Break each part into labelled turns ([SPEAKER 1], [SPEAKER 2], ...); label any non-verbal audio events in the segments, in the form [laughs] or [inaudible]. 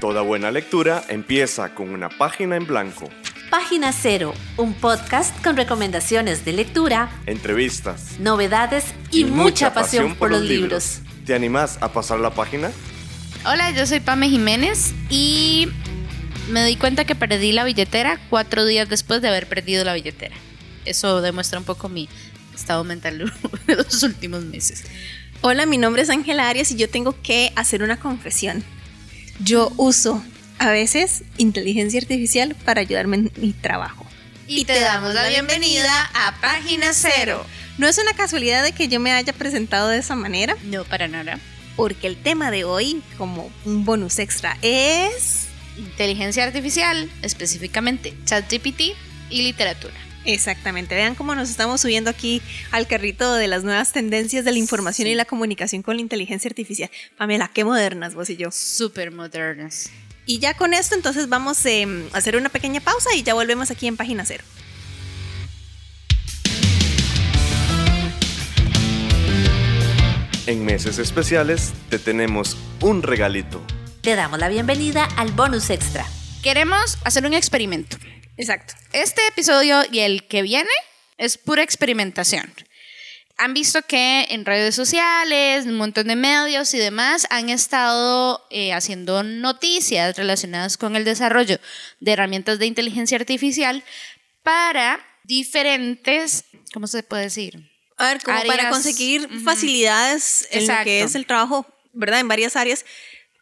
[SPEAKER 1] Toda buena lectura empieza con una página en blanco.
[SPEAKER 2] Página Cero, un podcast con recomendaciones de lectura,
[SPEAKER 1] entrevistas,
[SPEAKER 2] novedades y, mucha, pasión, por los libros.
[SPEAKER 1] ¿Te animás a pasar la página?
[SPEAKER 3] Hola, yo soy Pame Jiménez y me di cuenta que perdí la billetera cuatro días después de haber perdido la billetera. Eso demuestra un poco mi estado mental [laughs] de los últimos meses.
[SPEAKER 4] Hola, mi nombre es Ángela Arias y yo tengo que hacer una confesión. Yo uso a veces inteligencia artificial para ayudarme en mi trabajo.
[SPEAKER 3] Y te damos la bienvenida a Página Cero.
[SPEAKER 4] No es una casualidad de que yo me haya presentado de esa manera.
[SPEAKER 3] No, para nada.
[SPEAKER 4] Porque el tema de hoy, como un bonus extra, es...
[SPEAKER 3] Inteligencia artificial, específicamente ChatGPT y literatura.
[SPEAKER 4] Exactamente, vean cómo nos estamos subiendo aquí al carrito de las nuevas tendencias de la información y la comunicación con la inteligencia artificial. Pamela, qué modernas vos y yo.
[SPEAKER 3] Súper modernas.
[SPEAKER 4] Y ya con esto entonces vamos em, a hacer una pequeña pausa y ya volvemos aquí en página cero.
[SPEAKER 1] En meses especiales te tenemos un regalito.
[SPEAKER 2] Te damos la bienvenida al bonus extra.
[SPEAKER 3] Queremos hacer un experimento.
[SPEAKER 4] Exacto.
[SPEAKER 3] Este episodio y el que viene es pura experimentación. Han visto que en redes sociales, un montón de medios y demás han estado eh, haciendo noticias relacionadas con el desarrollo de herramientas de inteligencia artificial para diferentes, ¿cómo se puede decir?
[SPEAKER 4] A ver, como para conseguir facilidades en lo que es el trabajo, ¿verdad? En varias áreas.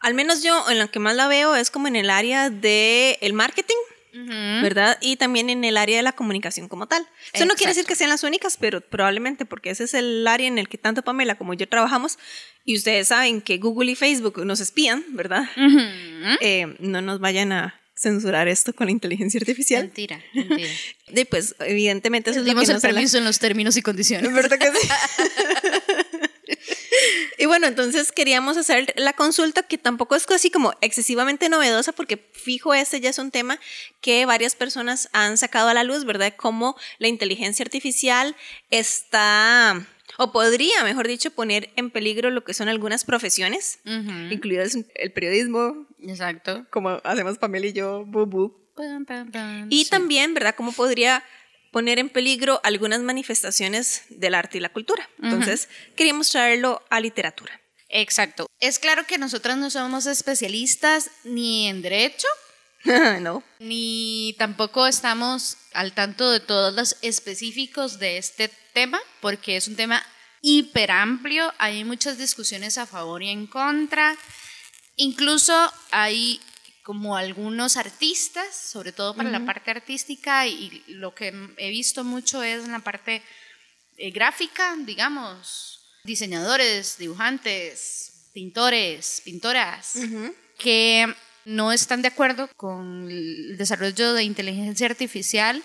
[SPEAKER 4] Al menos yo en lo que más la veo es como en el área del el marketing ¿verdad? Y también en el área de la comunicación como tal. Eso no quiere decir que sean las únicas, pero probablemente porque ese es el área en el que tanto Pamela como yo trabajamos y ustedes saben que Google y Facebook nos espían, ¿verdad? Eh, no nos vayan a censurar esto con la inteligencia artificial.
[SPEAKER 3] Mentira, mentira. [laughs]
[SPEAKER 4] Pues, evidentemente eso es
[SPEAKER 3] lo
[SPEAKER 4] que
[SPEAKER 3] el permiso en los términos y condiciones.
[SPEAKER 4] ¿Verdad que sí? [laughs] [laughs] Y bueno, entonces queríamos hacer la consulta que tampoco es así como excesivamente novedosa porque fijo este ya es un tema que varias personas han sacado a la luz, ¿verdad? Cómo la inteligencia artificial está o podría, mejor dicho, poner en peligro lo que son algunas profesiones, incluidas el periodismo.
[SPEAKER 3] Exacto.
[SPEAKER 4] Como hacemos Pamela y yo, bubu. y también, ¿verdad? Cómo podría poner en peligro algunas manifestaciones del arte y la cultura. Entonces, queríamos traerlo a literatura.
[SPEAKER 3] Exacto. Es claro que nosotras no somos especialistas ni en derecho, [laughs]
[SPEAKER 4] no.
[SPEAKER 3] Ni tampoco estamos al tanto de todos los específicos de este tema, porque es un tema hiper amplio, hay muchas discusiones a favor y en contra. Incluso hay como algunos artistas, sobre todo para la parte artística, y lo que he visto mucho es en la parte eh, gráfica, digamos, diseñadores, dibujantes, pintores, pintoras, que no están de acuerdo con el desarrollo de inteligencia artificial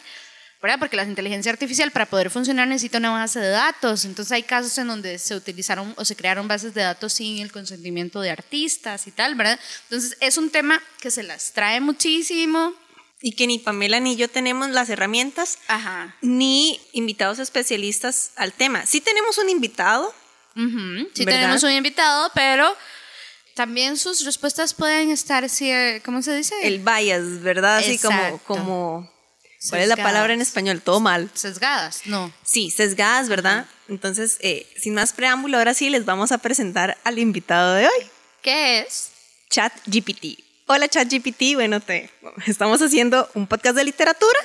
[SPEAKER 3] ¿verdad? Porque la inteligencia artificial para poder funcionar necesita una base de datos. Entonces hay casos en donde se utilizaron o se crearon bases de datos sin el consentimiento de artistas y tal, ¿verdad? Entonces es un tema que se las trae muchísimo.
[SPEAKER 4] Y que ni Pamela ni yo tenemos las herramientas, ni invitados especialistas al tema. Sí tenemos un invitado.
[SPEAKER 3] Sí tenemos un invitado, pero también sus respuestas pueden estar, ¿cómo se dice?
[SPEAKER 4] El bias, ¿verdad? Así como, como ¿Cuál es la palabra en español? Todo mal.
[SPEAKER 3] Sesgadas, no.
[SPEAKER 4] Sí, sesgadas, ¿verdad? Entonces, eh, sin más preámbulo, ahora sí les vamos a presentar al invitado de hoy.
[SPEAKER 3] ¿Qué es?
[SPEAKER 4] ChatGPT. Hola ChatGPT, bueno, te, estamos haciendo un podcast de literatura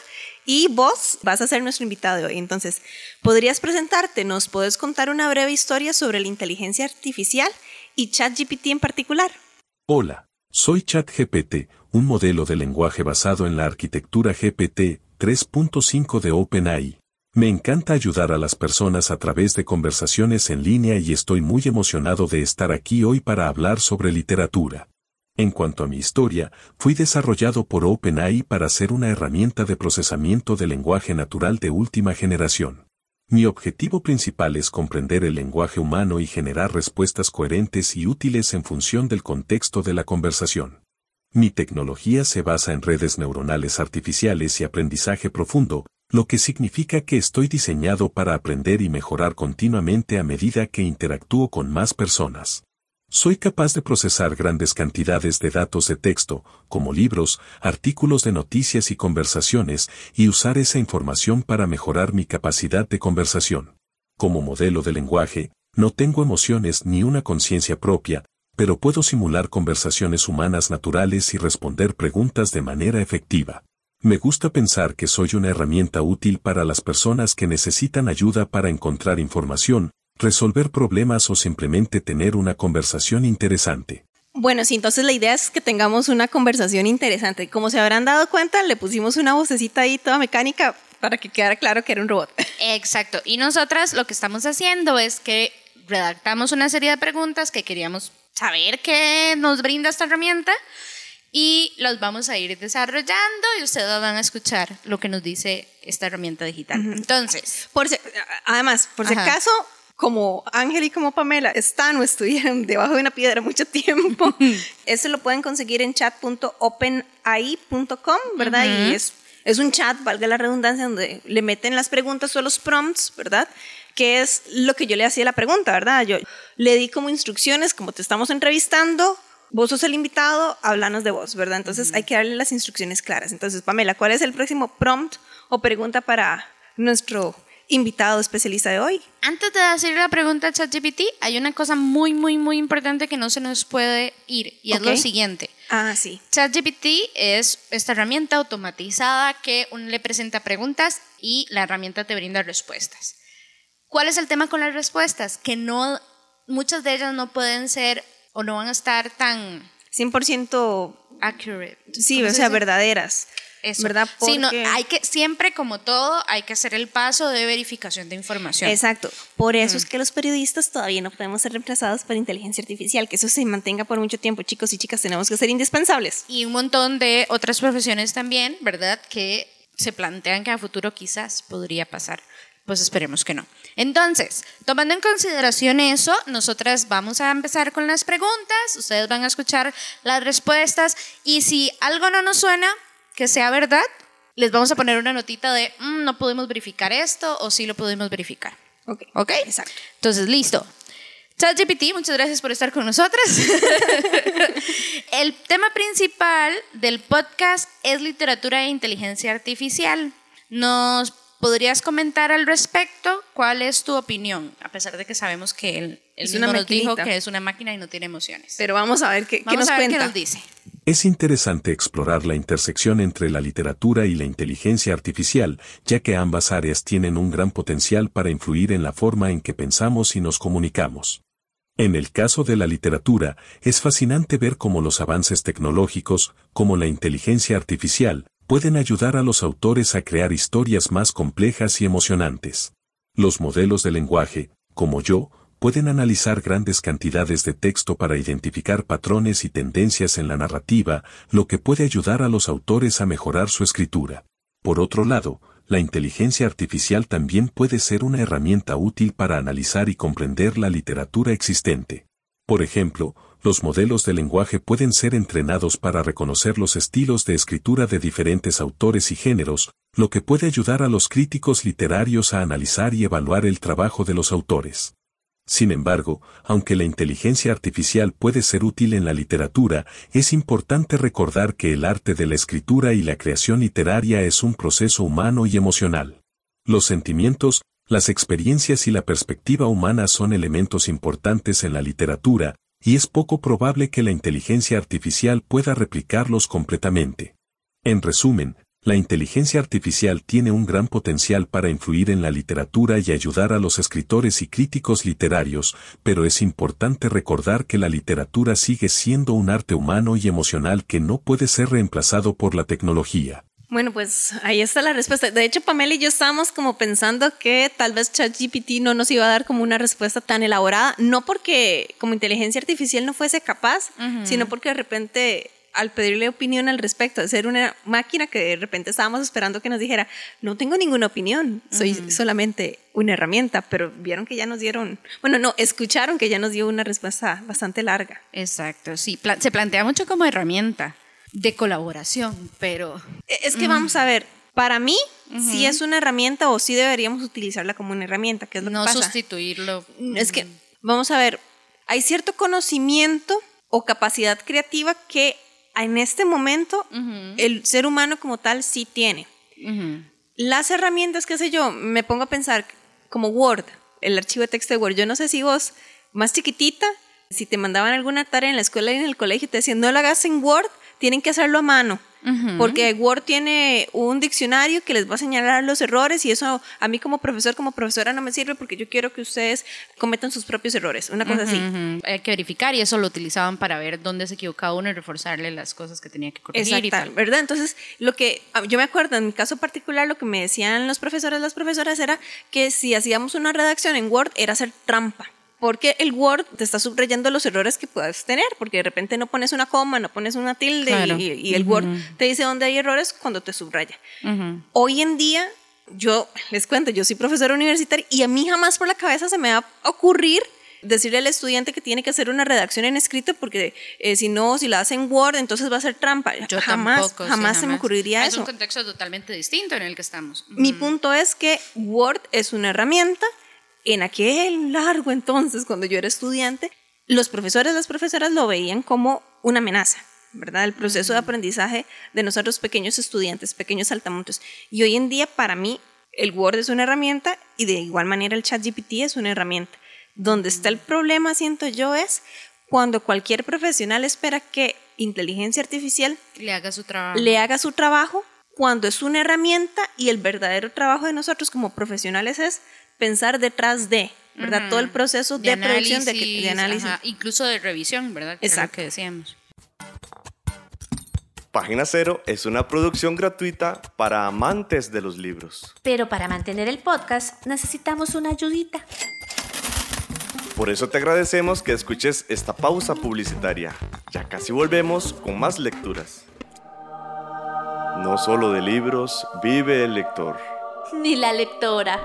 [SPEAKER 4] y vos vas a ser nuestro invitado de hoy. Entonces, ¿podrías presentarte? ¿Nos puedes contar una breve historia sobre la inteligencia artificial y ChatGPT en particular?
[SPEAKER 5] Hola, soy ChatGPT, un modelo de lenguaje basado en la arquitectura GPT 3.5 de OpenAI. Me encanta ayudar a las personas a través de conversaciones en línea y estoy muy emocionado de estar aquí hoy para hablar sobre literatura. En cuanto a mi historia, fui desarrollado por OpenAI para ser una herramienta de procesamiento de lenguaje natural de última generación. Mi objetivo principal es comprender el lenguaje humano y generar respuestas coherentes y útiles en función del contexto de la conversación. Mi tecnología se basa en redes neuronales artificiales y aprendizaje profundo, lo que significa que estoy diseñado para aprender y mejorar continuamente a medida que interactúo con más personas. Soy capaz de procesar grandes cantidades de datos de texto, como libros, artículos de noticias y conversaciones, y usar esa información para mejorar mi capacidad de conversación. Como modelo de lenguaje, no tengo emociones ni una conciencia propia, pero puedo simular conversaciones humanas naturales y responder preguntas de manera efectiva. Me gusta pensar que soy una herramienta útil para las personas que necesitan ayuda para encontrar información, resolver problemas o simplemente tener una conversación interesante.
[SPEAKER 4] Bueno, sí, entonces la idea es que tengamos una conversación interesante. Como se habrán dado cuenta, le pusimos una vocecita ahí toda mecánica para que quedara claro que era un robot. [laughs]
[SPEAKER 3] Exacto. Y nosotras lo que estamos haciendo es que redactamos una serie de preguntas que queríamos saber qué nos brinda esta herramienta y los vamos a ir desarrollando y ustedes van a escuchar lo que nos dice esta herramienta digital. Entonces,
[SPEAKER 4] por además, por si acaso, como Ángel y como Pamela están o estuvieron [laughs] debajo de una piedra mucho tiempo, eso lo pueden conseguir en chat.openai.com, ¿verdad? Y es, es un chat, valga la redundancia, donde le meten las preguntas o los prompts, ¿verdad? Que es lo que yo le hacía la pregunta, ¿verdad? Yo le di como instrucciones, como te estamos entrevistando, vos sos el invitado, háblanos de vos, ¿verdad? Entonces hay que darle las instrucciones claras. Entonces, Pamela, ¿cuál es el próximo prompt o pregunta para nuestro invitado especialista de hoy.
[SPEAKER 3] Antes de hacer la pregunta a ChatGPT, hay una cosa muy, muy, muy importante que no se nos puede ir y es lo siguiente.
[SPEAKER 4] Ah, sí.
[SPEAKER 3] ChatGPT es esta herramienta automatizada que uno le presenta preguntas y la herramienta te brinda respuestas. ¿Cuál es el tema con las respuestas? Que no, muchas de ellas no pueden ser o no van a estar tan...
[SPEAKER 4] 100%
[SPEAKER 3] accurate.
[SPEAKER 4] Sí, o sea, verdaderas. ¿Verdad?
[SPEAKER 3] Sí, no, hay que, siempre como todo, hay que hacer el paso de verificación de información.
[SPEAKER 4] Exacto. Por eso es que los periodistas todavía no podemos ser reemplazados por inteligencia artificial, que eso se mantenga por mucho tiempo, chicos y chicas, tenemos que ser indispensables.
[SPEAKER 3] Y un montón de otras profesiones también, ¿verdad? Que se plantean que a futuro quizás podría pasar. Pues esperemos que no. Entonces, tomando en consideración eso, nosotras vamos a empezar con las preguntas, ustedes van a escuchar las respuestas y si algo no nos suena, que sea verdad, les vamos a poner una notita de mm, no podemos verificar esto o sí lo podemos verificar.
[SPEAKER 4] Ok.
[SPEAKER 3] Ok.
[SPEAKER 4] Exacto.
[SPEAKER 3] Entonces, listo. ChatGPT, muchas gracias por estar con nosotras. [laughs] El tema principal del podcast es literatura e inteligencia artificial. ¿Nos podrías comentar al respecto cuál es tu opinión? A pesar de que sabemos que él, mismo nos dijo que es una máquina y no tiene emociones.
[SPEAKER 4] Pero vamos a ver qué, nos
[SPEAKER 3] a
[SPEAKER 4] ver
[SPEAKER 3] Qué nos dice.
[SPEAKER 5] Es interesante explorar la intersección entre la literatura y la inteligencia artificial, ya que ambas áreas tienen un gran potencial para influir en la forma en que pensamos y nos comunicamos. En el caso de la literatura, es fascinante ver cómo los avances tecnológicos, como la inteligencia artificial, pueden ayudar a los autores a crear historias más complejas y emocionantes. Los modelos de lenguaje, como yo, pueden analizar grandes cantidades de texto para identificar patrones y tendencias en la narrativa, lo que puede ayudar a los autores a mejorar su escritura. Por otro lado, la inteligencia artificial también puede ser una herramienta útil para analizar y comprender la literatura existente. Por ejemplo, los modelos de lenguaje pueden ser entrenados para reconocer los estilos de escritura de diferentes autores y géneros, lo que puede ayudar a los críticos literarios a analizar y evaluar el trabajo de los autores. Sin embargo, aunque la inteligencia artificial puede ser útil en la literatura, es importante recordar que el arte de la escritura y la creación literaria es un proceso humano y emocional. Los sentimientos, las experiencias y la perspectiva humana son elementos importantes en la literatura, y es poco probable que la inteligencia artificial pueda replicarlos completamente. En resumen, la inteligencia artificial tiene un gran potencial para influir en la literatura y ayudar a los escritores y críticos literarios, pero es importante recordar que la literatura sigue siendo un arte humano y emocional que no puede ser reemplazado por la tecnología.
[SPEAKER 4] Bueno, pues ahí está la respuesta. De hecho, Pamela y yo estábamos como pensando que tal vez ChatGPT no nos iba a dar como una respuesta tan elaborada, no porque como inteligencia artificial no fuese capaz, sino porque de repente al pedirle opinión al respecto, de ser una máquina que de repente estábamos esperando que nos dijera, no tengo ninguna opinión, soy solamente una herramienta, pero vieron que ya nos dieron, bueno, no, escucharon que ya nos dio una respuesta bastante larga.
[SPEAKER 3] Exacto, sí, se plantea mucho como herramienta de colaboración, pero...
[SPEAKER 4] E, es que vamos a ver, para mí, si es una herramienta o si deberíamos utilizarla como una herramienta, que es lo
[SPEAKER 3] no
[SPEAKER 4] que pasa.
[SPEAKER 3] No sustituirlo.
[SPEAKER 4] Es que, vamos a ver, hay cierto conocimiento o capacidad creativa que en este momento el ser humano como tal sí tiene. Las herramientas, qué sé yo, me pongo a pensar como Word, el archivo de texto de Word. Yo no sé si vos, más chiquitita, si te mandaban alguna tarea en la escuela y en el colegio, te decían, no lo hagas en Word, tienen que hacerlo a mano. Porque Word tiene un diccionario que les va a señalar los errores y eso a mí como profesor, como profesora no me sirve porque yo quiero que ustedes cometan sus propios errores, una cosa así.
[SPEAKER 3] Hay que verificar y eso lo utilizaban para ver dónde se equivocaba uno y reforzarle las cosas que tenía que corregir.
[SPEAKER 4] Exacto, ¿verdad? Entonces, lo que ah, yo me acuerdo en mi caso particular, lo que me decían los profesores, las profesoras era que si hacíamos una redacción en Word era hacer trampa porque el Word te está subrayando los errores que puedas tener, porque de repente no pones una coma, no pones una tilde y, el Word te dice dónde hay errores cuando te subraya. Hoy en día, yo les cuento, yo soy profesora universitaria y a mí jamás por la cabeza se me va a ocurrir decirle al estudiante que tiene que hacer una redacción en escrito porque eh, si no, si la hace en Word, entonces va a ser trampa. Yo jamás, jamás, se me ocurriría eso.
[SPEAKER 3] Es un contexto totalmente distinto en el que estamos.
[SPEAKER 4] Mi punto es que Word es una herramienta en aquel largo entonces, cuando yo era estudiante, los profesores, las profesoras lo veían como una amenaza, ¿verdad? El proceso de aprendizaje de nosotros pequeños estudiantes, pequeños saltamontes. Y hoy en día, para mí, el Word es una herramienta y de igual manera el ChatGPT es una herramienta. Donde está el problema, siento yo, es cuando cualquier profesional espera que inteligencia artificial
[SPEAKER 3] le haga su trabajo.
[SPEAKER 4] Le haga su trabajo cuando es una herramienta y el verdadero trabajo de nosotros como profesionales es pensar detrás de, ¿verdad? Todo el proceso de, producción, de, análisis.
[SPEAKER 3] incluso de revisión, ¿verdad?
[SPEAKER 4] Exacto.
[SPEAKER 3] que decíamos.
[SPEAKER 1] Página Cero es una producción gratuita para amantes de los libros.
[SPEAKER 2] Pero para mantener el podcast necesitamos una ayudita.
[SPEAKER 1] Por eso te agradecemos que escuches esta pausa publicitaria. Ya casi volvemos con más lecturas. No solo de libros vive el lector.
[SPEAKER 2] Ni la lectora.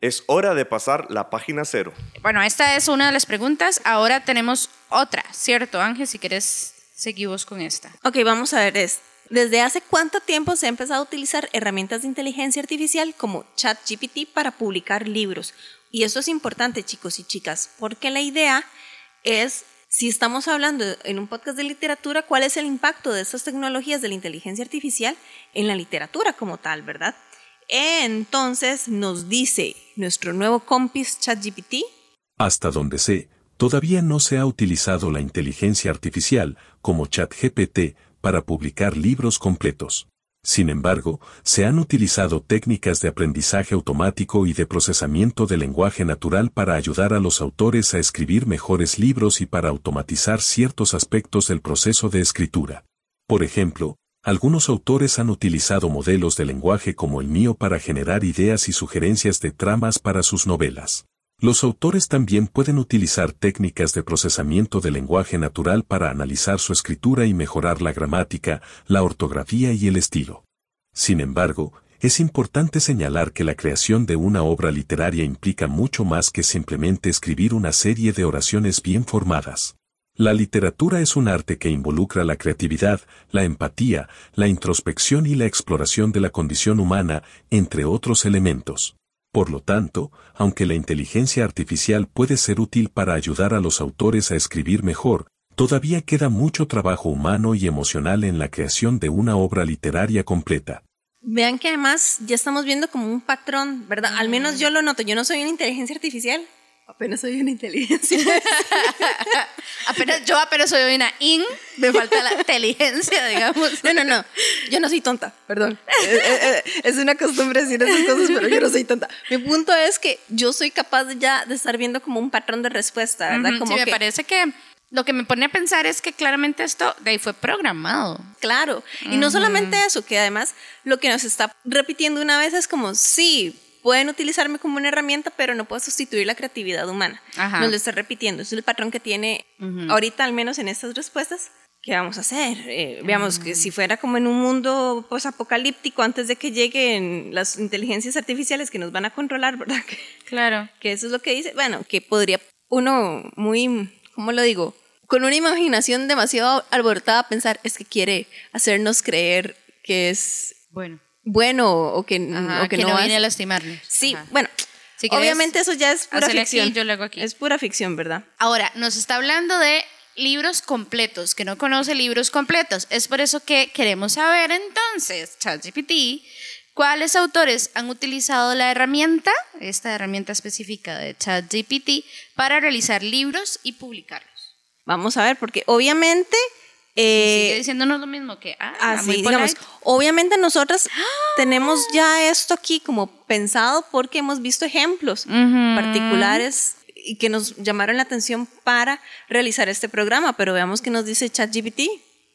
[SPEAKER 1] Es hora de pasar la página cero.
[SPEAKER 3] Bueno, esta es una de las preguntas. Ahora tenemos otra, ¿cierto, Ángel? Si quieres, seguimos con esta.
[SPEAKER 4] Ok, vamos a ver esto. ¿Desde hace cuánto tiempo se ha empezado a utilizar herramientas de inteligencia artificial como ChatGPT para publicar libros? Y eso es importante, chicos y chicas, porque la idea es, si estamos hablando en un podcast de literatura, cuál es el impacto de estas tecnologías de la inteligencia artificial en la literatura como tal, ¿verdad? Entonces nos dice nuestro nuevo compis ChatGPT.
[SPEAKER 5] Hasta donde sé, todavía no se ha utilizado la inteligencia artificial como ChatGPT para publicar libros completos. Sin embargo, se han utilizado técnicas de aprendizaje automático y de procesamiento de lenguaje natural para ayudar a los autores a escribir mejores libros y para automatizar ciertos aspectos del proceso de escritura. Por ejemplo, algunos autores han utilizado modelos de lenguaje como el mío para generar ideas y sugerencias de tramas para sus novelas. Los autores también pueden utilizar técnicas de procesamiento de lenguaje natural para analizar su escritura y mejorar la gramática, la ortografía y el estilo. Sin embargo, es importante señalar que la creación de una obra literaria implica mucho más que simplemente escribir una serie de oraciones bien formadas. La literatura es un arte que involucra la creatividad, la empatía, la introspección y la exploración de la condición humana, entre otros elementos. Por lo tanto, aunque la inteligencia artificial puede ser útil para ayudar a los autores a escribir mejor, todavía queda mucho trabajo humano y emocional en la creación de una obra literaria completa.
[SPEAKER 4] Vean que además ya estamos viendo como un patrón, ¿verdad? Al menos yo lo noto, yo no soy una inteligencia artificial, apenas soy una inteligencia. [laughs]
[SPEAKER 3] apenas, yo apenas soy una in, me falta la inteligencia, digamos.
[SPEAKER 4] No, no, no, yo no soy tonta, perdón. Eh, eh, eh, es una costumbre decir esas cosas, pero yo no soy tonta. Mi punto es que yo soy capaz ya de estar viendo como un patrón de respuesta, ¿verdad? como
[SPEAKER 3] sí, me parece que lo que me pone a pensar es que claramente esto de ahí fue programado.
[SPEAKER 4] Claro. Y no solamente eso, que además lo que nos está repitiendo una vez es como, sí, pueden utilizarme como una herramienta, pero no puedo sustituir la creatividad humana. No lo estoy repitiendo. es el patrón que tiene ahorita, al menos en estas respuestas. ¿Qué vamos a hacer? Eh, veamos que si fuera como en un mundo apocalíptico antes de que lleguen las inteligencias artificiales que nos van a controlar, ¿verdad? [laughs]
[SPEAKER 3] Claro.
[SPEAKER 4] Que eso es lo que dice. Bueno, que podría uno muy, ¿cómo lo digo? Con una imaginación demasiado alborotada pensar, es que quiere hacernos creer que es
[SPEAKER 3] bueno
[SPEAKER 4] bueno o que,
[SPEAKER 3] que, no, viene a lastimarnos.
[SPEAKER 4] Sí, bueno. obviamente eso ya es pura ficción.
[SPEAKER 3] yo lo hago aquí.
[SPEAKER 4] Es pura ficción, ¿verdad?
[SPEAKER 3] Ahora, nos está hablando de libros completos, que no conoce libros completos. Es por eso que queremos saber entonces, ChatGPT, cuáles autores han utilizado la herramienta, esta herramienta específica de ChatGPT, para realizar libros y publicarlos.
[SPEAKER 4] Vamos a ver, porque obviamente
[SPEAKER 3] eh, sigue diciéndonos lo mismo que, ah,
[SPEAKER 4] así, digamos, obviamente nosotras tenemos ya esto aquí como pensado porque hemos visto ejemplos particulares y que nos llamaron la atención para realizar este programa, pero veamos qué nos dice ChatGPT.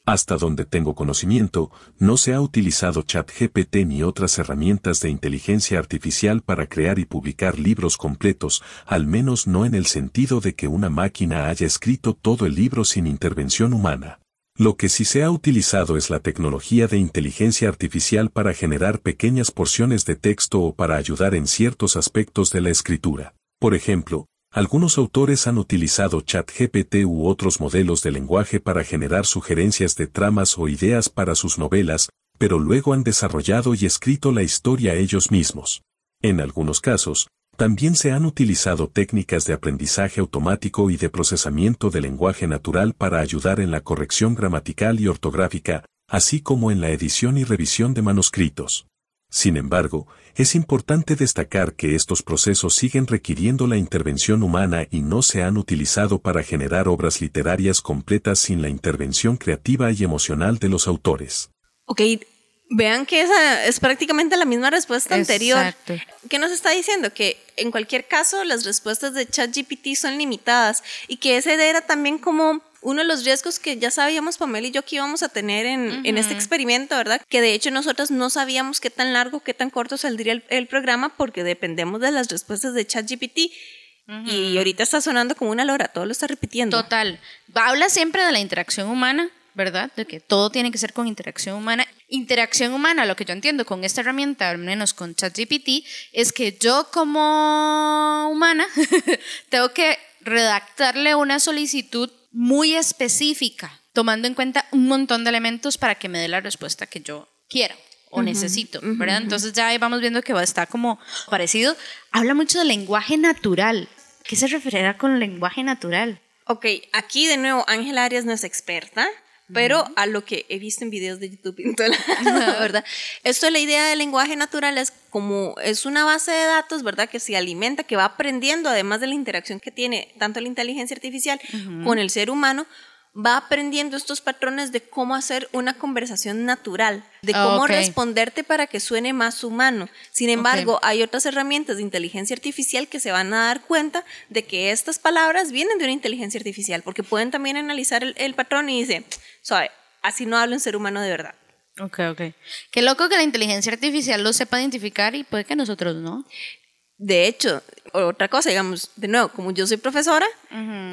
[SPEAKER 5] Hasta donde tengo conocimiento, no se ha utilizado ChatGPT ni otras herramientas de inteligencia artificial para crear y publicar libros completos, al menos no en el sentido de que una máquina haya escrito todo el libro sin intervención humana. Lo que sí se ha utilizado es la tecnología de inteligencia artificial para generar pequeñas porciones de texto o para ayudar en ciertos aspectos de la escritura. Por ejemplo, algunos autores han utilizado ChatGPT u otros modelos de lenguaje para generar sugerencias de tramas o ideas para sus novelas, pero luego han desarrollado y escrito la historia ellos mismos. En algunos casos, también se han utilizado técnicas de aprendizaje automático y de procesamiento de lenguaje natural para ayudar en la corrección gramatical y ortográfica, así como en la edición y revisión de manuscritos. Sin embargo, es importante destacar que estos procesos siguen requiriendo la intervención humana y no se han utilizado para generar obras literarias completas sin la intervención creativa y emocional de los autores.
[SPEAKER 4] Ok, Vean que esa es prácticamente la misma respuesta anterior. ¿Qué nos está diciendo? Que en cualquier caso las respuestas de ChatGPT son limitadas y que ese era también como uno de los riesgos que ya sabíamos Pamela y yo que íbamos a tener en, este experimento, ¿verdad? Que de hecho nosotros no sabíamos qué tan largo, qué tan corto saldría el, programa porque dependemos de las respuestas de ChatGPT. Y ahorita está sonando como una lora, todo lo está repitiendo.
[SPEAKER 3] Total. Habla siempre de la interacción humana, ¿verdad? De que todo tiene que ser con interacción humana. Interacción humana, lo que yo entiendo con esta herramienta, al menos con ChatGPT, es que yo como humana [laughs] tengo que redactarle una solicitud muy específica, tomando en cuenta un montón de elementos para que me dé la respuesta que yo quiera o necesito, ¿verdad? Entonces ya ahí vamos viendo que va a estar como parecido. Habla mucho del lenguaje natural. ¿Qué se referirá con lenguaje natural?
[SPEAKER 4] Ok, aquí de nuevo Ángela Arias no es experta, pero a lo que he visto en videos de YouTube, [laughs] [laughs] ¿verdad? Esto de la idea del lenguaje natural es como es una base de datos, ¿verdad? Que se alimenta, que va aprendiendo, además de la interacción que tiene tanto la inteligencia artificial con el ser humano, va aprendiendo estos patrones de cómo hacer una conversación natural, de ah, cómo responderte para que suene más humano. Sin embargo, hay otras herramientas de inteligencia artificial que se van a dar cuenta de que estas palabras vienen de una inteligencia artificial, porque pueden también analizar el, patrón y dice, sabe, así no habla un ser humano de verdad.
[SPEAKER 3] Ok, ok. Qué loco que la inteligencia artificial lo sepa identificar y puede que nosotros no.
[SPEAKER 4] De hecho, otra cosa, digamos, de nuevo, como yo soy profesora,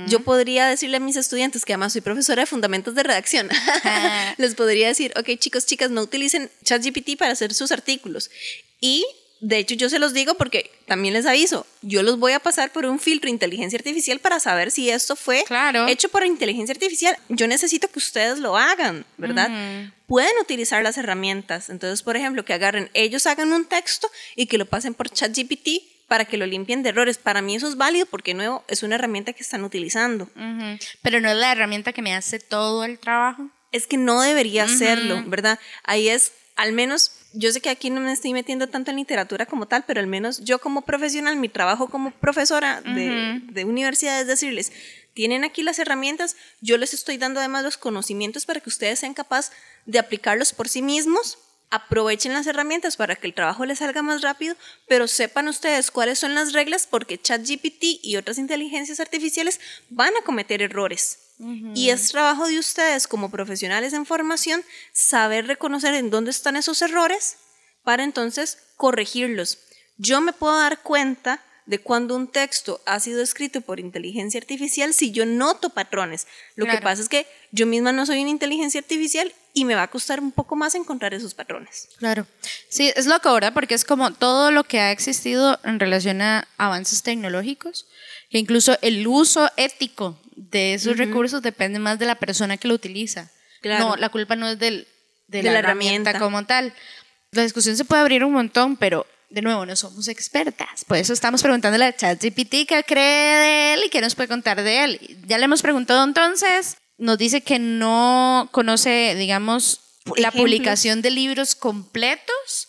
[SPEAKER 4] yo podría decirle a mis estudiantes, que además soy profesora de fundamentos de redacción, [laughs] les podría decir, ok chicos, chicas, no utilicen ChatGPT para hacer sus artículos. Y de hecho yo se los digo porque también les aviso, yo los voy a pasar por un filtro de inteligencia artificial para saber si esto fue hecho por inteligencia artificial. Yo necesito que ustedes lo hagan, ¿verdad? Pueden utilizar las herramientas. Entonces, por ejemplo, que agarren, ellos hagan un texto y que lo pasen por ChatGPT para que lo limpien de errores. Para mí eso es válido porque nuevo es una herramienta que están utilizando.
[SPEAKER 3] Pero no es la herramienta que me hace todo el trabajo.
[SPEAKER 4] Es que no debería hacerlo, ¿verdad? Ahí es, al menos, yo sé que aquí no me estoy metiendo tanto en literatura como tal, pero al menos yo como profesional, mi trabajo como profesora de, de universidad es decirles, tienen aquí las herramientas, yo les estoy dando además los conocimientos para que ustedes sean capaces de aplicarlos por sí mismos aprovechen las herramientas para que el trabajo les salga más rápido, pero sepan ustedes cuáles son las reglas porque ChatGPT y otras inteligencias artificiales van a cometer errores. Y es trabajo de ustedes como profesionales en formación saber reconocer en dónde están esos errores para entonces corregirlos. yo me puedo dar cuenta de cuando un texto ha sido escrito por inteligencia artificial si yo noto patrones. Lo que pasa es que yo misma no soy una inteligencia artificial y me va a costar un poco más encontrar esos patrones.
[SPEAKER 3] Claro. Sí, es loco, ¿verdad? Porque es como todo lo que ha existido en relación a avances tecnológicos, que incluso el uso ético de esos recursos depende más de la persona que lo utiliza. No, la culpa no es del, de, la, herramienta como tal. La discusión se puede abrir un montón, pero de nuevo, no somos expertas. Por eso estamos preguntándole a ChatGPT qué cree de él y qué nos puede contar de él. Ya le hemos preguntado entonces, nos dice que no conoce, digamos, la publicación de libros completos,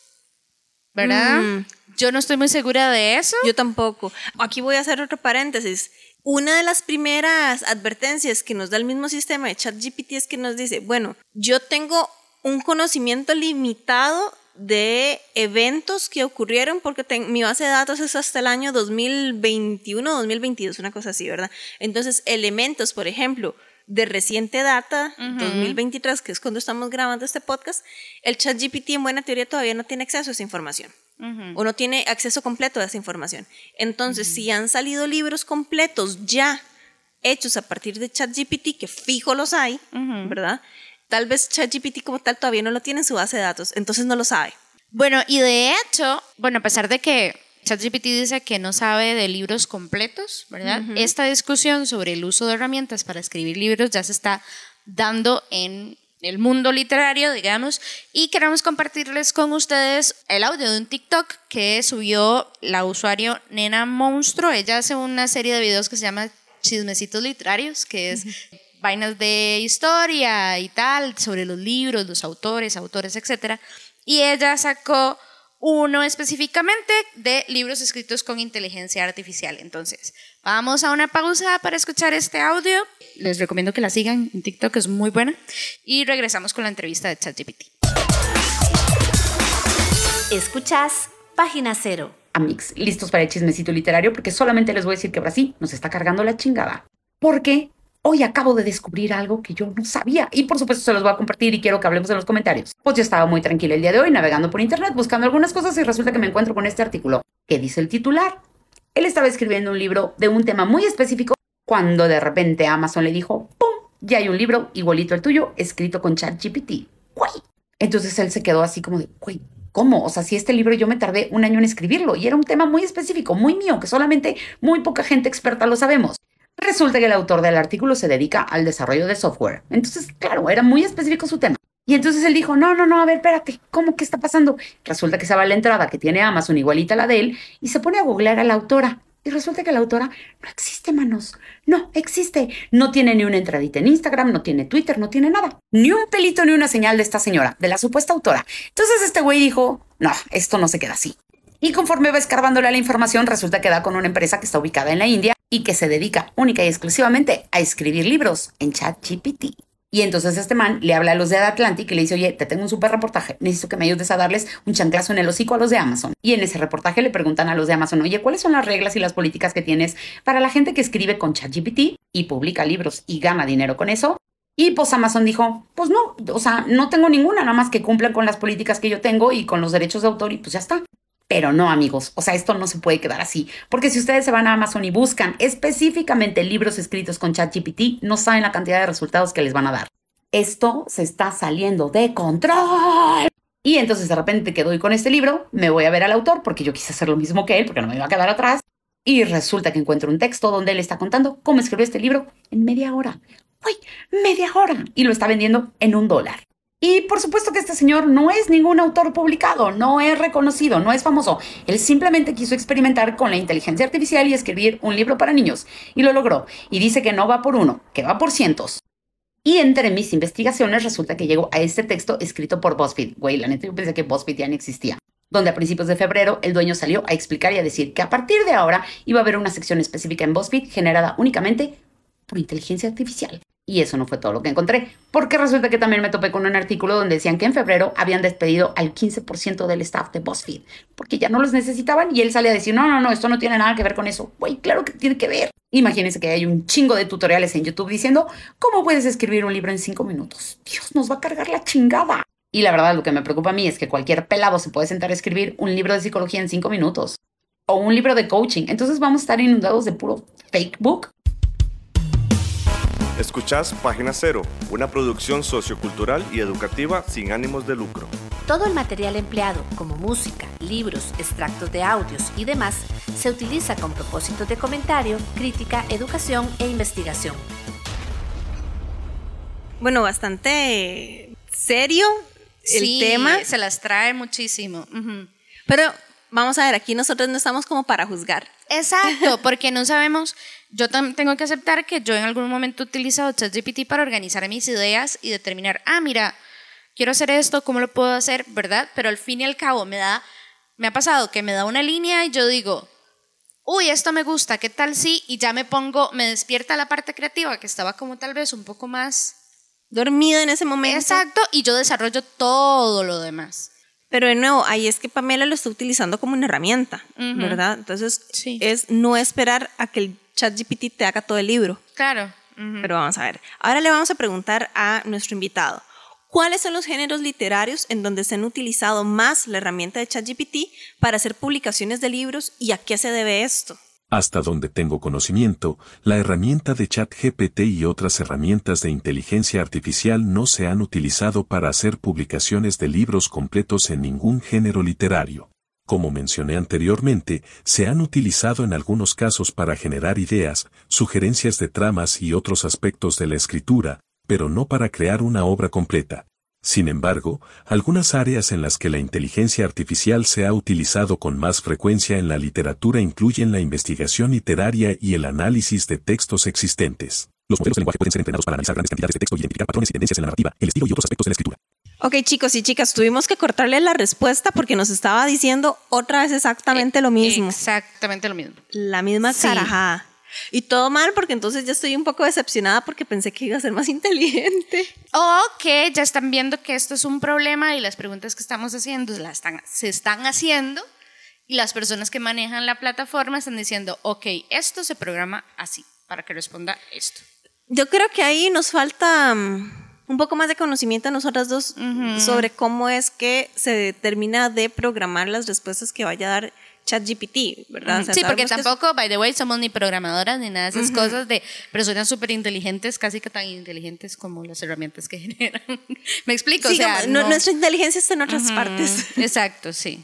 [SPEAKER 3] ¿verdad? Mm. Yo no estoy muy segura de eso.
[SPEAKER 4] Yo tampoco. Aquí voy a hacer otro paréntesis. Una de las primeras advertencias que nos da el mismo sistema de ChatGPT es que nos dice, bueno, yo tengo un conocimiento limitado de eventos que ocurrieron, porque mi base de datos es hasta el año 2021, 2022, una cosa así, ¿verdad? Entonces, elementos, por ejemplo, de reciente data, 2023, que es cuando estamos grabando este podcast, el chat GPT en buena teoría todavía no tiene acceso a esa información. O no tiene acceso completo a esa información. Entonces, si han salido libros completos ya hechos a partir de ChatGPT, que fijo los hay, ¿verdad? Tal vez ChatGPT como tal todavía no lo tiene en su base de datos, entonces no lo sabe.
[SPEAKER 3] Bueno, y de hecho, bueno, a pesar de que ChatGPT dice que no sabe de libros completos, ¿verdad? Esta discusión sobre el uso de herramientas para escribir libros ya se está dando en el mundo literario, digamos, y queremos compartirles con ustedes el audio de un TikTok que subió la usuario Nena Monstruo. Ella hace una serie de videos que se llama Chismecitos Literarios, que es vainas de historia y tal, sobre los libros, los autores, autores, etc. Y ella sacó uno específicamente de libros escritos con inteligencia artificial. Entonces, vamos a una pausa para escuchar este audio. Les recomiendo que la sigan en TikTok, es muy buena. Y regresamos con la entrevista de ChatGPT.
[SPEAKER 2] Escuchas Página Cero.
[SPEAKER 6] Amigos, listos para el chismecito literario porque solamente les voy a decir que Brasil nos está cargando la chingada. Porque Hoy acabo de descubrir algo que yo no sabía y por supuesto se los voy a compartir y quiero que hablemos en los comentarios. Pues yo estaba muy tranquila el día de hoy navegando por internet buscando algunas cosas y resulta que me encuentro con este artículo. ¿Qué dice el titular? Él estaba escribiendo un libro de un tema muy específico cuando de repente Amazon le dijo, ¡pum! Ya hay un libro igualito al tuyo escrito con ChatGPT. ¡Güey! Entonces él se quedó así como de, güey, ¿cómo? O sea, si este libro yo me tardé un año en escribirlo y era un tema muy específico, muy mío, que solamente muy poca gente experta lo sabemos. Resulta que el autor del artículo se dedica al desarrollo de software. Entonces, claro, era muy específico su tema. Y entonces él dijo, no, no, no, a ver, espérate, ¿cómo que está pasando? Resulta que se va a la entrada que tiene Amazon igualita a la de él y se pone a googlear a la autora. Y resulta que la autora no existe, manos. No existe. No tiene ni una entradita en Instagram, no tiene Twitter, no tiene nada. Ni un pelito ni una señal de esta señora, de la supuesta autora. Entonces este güey dijo, no, esto no se queda así. Y conforme va escarbándole la información, resulta que da con una empresa que está ubicada en la India y que se dedica única y exclusivamente a escribir libros en ChatGPT. Y entonces este man le habla a los de Atlantic y le dice, oye, te tengo un súper reportaje, necesito que me ayudes a darles un chanclazo en el hocico a los de Amazon. Y en ese reportaje le preguntan a los de Amazon, oye, ¿cuáles son las reglas y las políticas que tienes para la gente que escribe con ChatGPT y publica libros y gana dinero con eso? Y pues Amazon dijo, pues no, o sea, no tengo ninguna, nada más que cumplan con las políticas que yo tengo y con los derechos de autor y pues ya está. Pero no, amigos, o sea, esto no se puede quedar así, porque si ustedes se van a Amazon y buscan específicamente libros escritos con ChatGPT, no saben la cantidad de resultados que les van a dar. Esto se está saliendo de control. Y entonces de repente que doy con este libro, me voy a ver al autor porque yo quise hacer lo mismo que él, porque no me iba a quedar atrás. Y resulta que encuentro un texto donde él está contando cómo escribió este libro en media hora. ¡Uy! Media hora. Y lo está vendiendo en un dólar. Y por supuesto que este señor no es ningún autor publicado, no es reconocido, no es famoso. Él simplemente quiso experimentar con la inteligencia artificial y escribir un libro para niños. Y lo logró. Y dice que no va por uno, que va por cientos. Y entre mis investigaciones resulta que llegó a este texto escrito por BuzzFeed. Güey, la neta yo pensé que BuzzFeed ya no existía. Donde a principios de febrero el dueño salió a explicar y a decir que a partir de ahora iba a haber una sección específica en BuzzFeed generada únicamente por inteligencia artificial. Y eso no fue todo lo que encontré, porque resulta que también me topé con un artículo donde decían que en febrero habían despedido al 15% del staff de BuzzFeed, porque ya no los necesitaban y él sale a decir, no, no, no, esto no tiene nada que ver con eso. Güey, claro que tiene que ver. Imagínense que hay un chingo de tutoriales en YouTube diciendo, ¿cómo puedes escribir un libro en cinco minutos? Dios, nos va a cargar la chingada. Y la verdad, lo que me preocupa a mí es que cualquier pelado se puede sentar a escribir un libro de psicología en cinco minutos. o un libro de coaching. Entonces vamos a estar inundados de puro fake book.
[SPEAKER 1] Escuchás Página Cero, una producción sociocultural y educativa sin ánimos de lucro.
[SPEAKER 2] Todo el material empleado, como música, libros, extractos de audios y demás, se utiliza con propósitos de comentario, crítica, educación e investigación.
[SPEAKER 4] Bueno, bastante serio el tema.
[SPEAKER 3] Se las trae muchísimo.
[SPEAKER 4] Pero vamos a ver, aquí nosotros no estamos como para juzgar.
[SPEAKER 3] Exacto, [laughs] porque no sabemos, yo tengo que aceptar que yo en algún momento he utilizado ChatGPT para organizar mis ideas y determinar, ah, mira, quiero hacer esto, ¿cómo lo puedo hacer? ¿Verdad? Pero al fin y al cabo me da, me ha pasado que me da una línea y yo digo, uy, esto me gusta, ¿qué tal sí? Y ya me pongo, me despierta la parte creativa que estaba como tal vez un poco más
[SPEAKER 4] dormida en ese momento.
[SPEAKER 3] Exacto, y yo desarrollo todo lo demás.
[SPEAKER 4] Pero de nuevo, ahí es que Pamela lo está utilizando como una herramienta, ¿verdad? Entonces, es no esperar a que el chat GPT te haga todo el libro.
[SPEAKER 3] Claro.
[SPEAKER 4] Pero vamos a ver. Ahora le vamos a preguntar a nuestro invitado. ¿Cuáles son los géneros literarios en donde se han utilizado más la herramienta de ChatGPT para hacer publicaciones de libros y a qué se debe esto?
[SPEAKER 5] Hasta donde tengo conocimiento, la herramienta de ChatGPT y otras herramientas de inteligencia artificial no se han utilizado para hacer publicaciones de libros completos en ningún género literario. Como mencioné anteriormente, se han utilizado en algunos casos para generar ideas, sugerencias de tramas y otros aspectos de la escritura, pero no para crear una obra completa. Sin embargo, algunas áreas en las que la inteligencia artificial se ha utilizado con más frecuencia en la literatura incluyen la investigación literaria y el análisis de textos existentes. Los modelos de lenguaje pueden ser entrenados para analizar grandes cantidades de texto y identificar patrones y tendencias en la narrativa, el estilo y otros aspectos de la escritura.
[SPEAKER 4] Ok, chicos y chicas, tuvimos que cortarle la respuesta porque nos estaba diciendo otra vez exactamente lo mismo.
[SPEAKER 3] Exactamente lo mismo.
[SPEAKER 4] La misma carajada. Y todo mal porque entonces ya estoy un poco decepcionada porque pensé que iba a ser más [laughs] inteligente.
[SPEAKER 3] O que ya están viendo que esto es un problema y las preguntas que estamos haciendo las están, se están haciendo y las personas que manejan la plataforma están diciendo, ok, esto se programa así para que responda esto.
[SPEAKER 4] Yo creo que ahí nos falta mm, un poco más de conocimiento a nosotras dos sobre cómo es que se determina de programar las respuestas que vaya a dar ChatGPT, ¿verdad?
[SPEAKER 3] sí, porque tampoco, by the way, somos ni programadoras ni nada de esas cosas de personas súper inteligentes, casi que tan inteligentes como las herramientas que [laughs] generan. Me explico, o sea,
[SPEAKER 4] nuestra inteligencia está en otras partes.
[SPEAKER 3] Exacto, sí.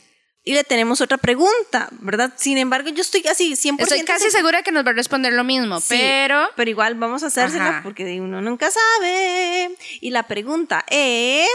[SPEAKER 4] Y le tenemos otra pregunta, ¿verdad? Sin embargo, yo estoy casi 100%
[SPEAKER 3] Estoy casi segura que nos va a responder lo mismo, pero...
[SPEAKER 4] Pero igual vamos a hacérsela porque uno nunca sabe. Y la pregunta es...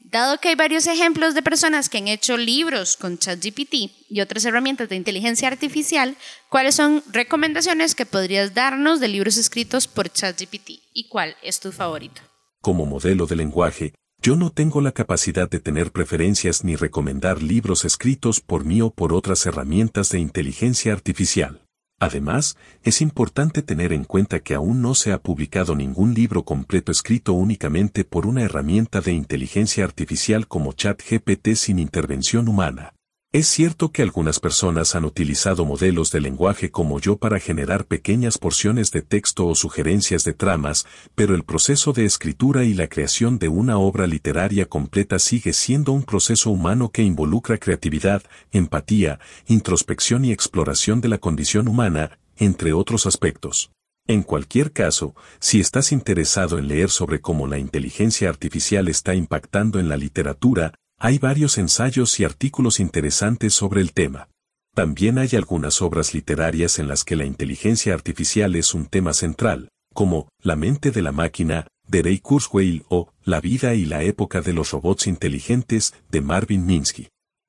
[SPEAKER 3] Dado que hay varios ejemplos de personas que han hecho libros con ChatGPT y otras herramientas de inteligencia artificial, ¿cuáles son recomendaciones que podrías darnos de libros escritos por ChatGPT y cuál es tu favorito?
[SPEAKER 5] Como modelo de lenguaje, yo no tengo la capacidad de tener preferencias ni recomendar libros escritos por mí o por otras herramientas de inteligencia artificial. Además, es importante tener en cuenta que aún no se ha publicado ningún libro completo escrito únicamente por una herramienta de inteligencia artificial como ChatGPT sin intervención humana. Es cierto que algunas personas han utilizado modelos de lenguaje como yo para generar pequeñas porciones de texto o sugerencias de tramas, pero el proceso de escritura y la creación de una obra literaria completa sigue siendo un proceso humano que involucra creatividad, empatía, introspección y exploración de la condición humana, entre otros aspectos. En cualquier caso, si estás interesado en leer sobre cómo la inteligencia artificial está impactando en la literatura, hay varios ensayos y artículos interesantes sobre el tema. También hay algunas obras literarias en las que la inteligencia artificial es un tema central, como La mente de la máquina, de Ray Kurzweil o La vida y la época de los robots inteligentes, de Marvin Minsky.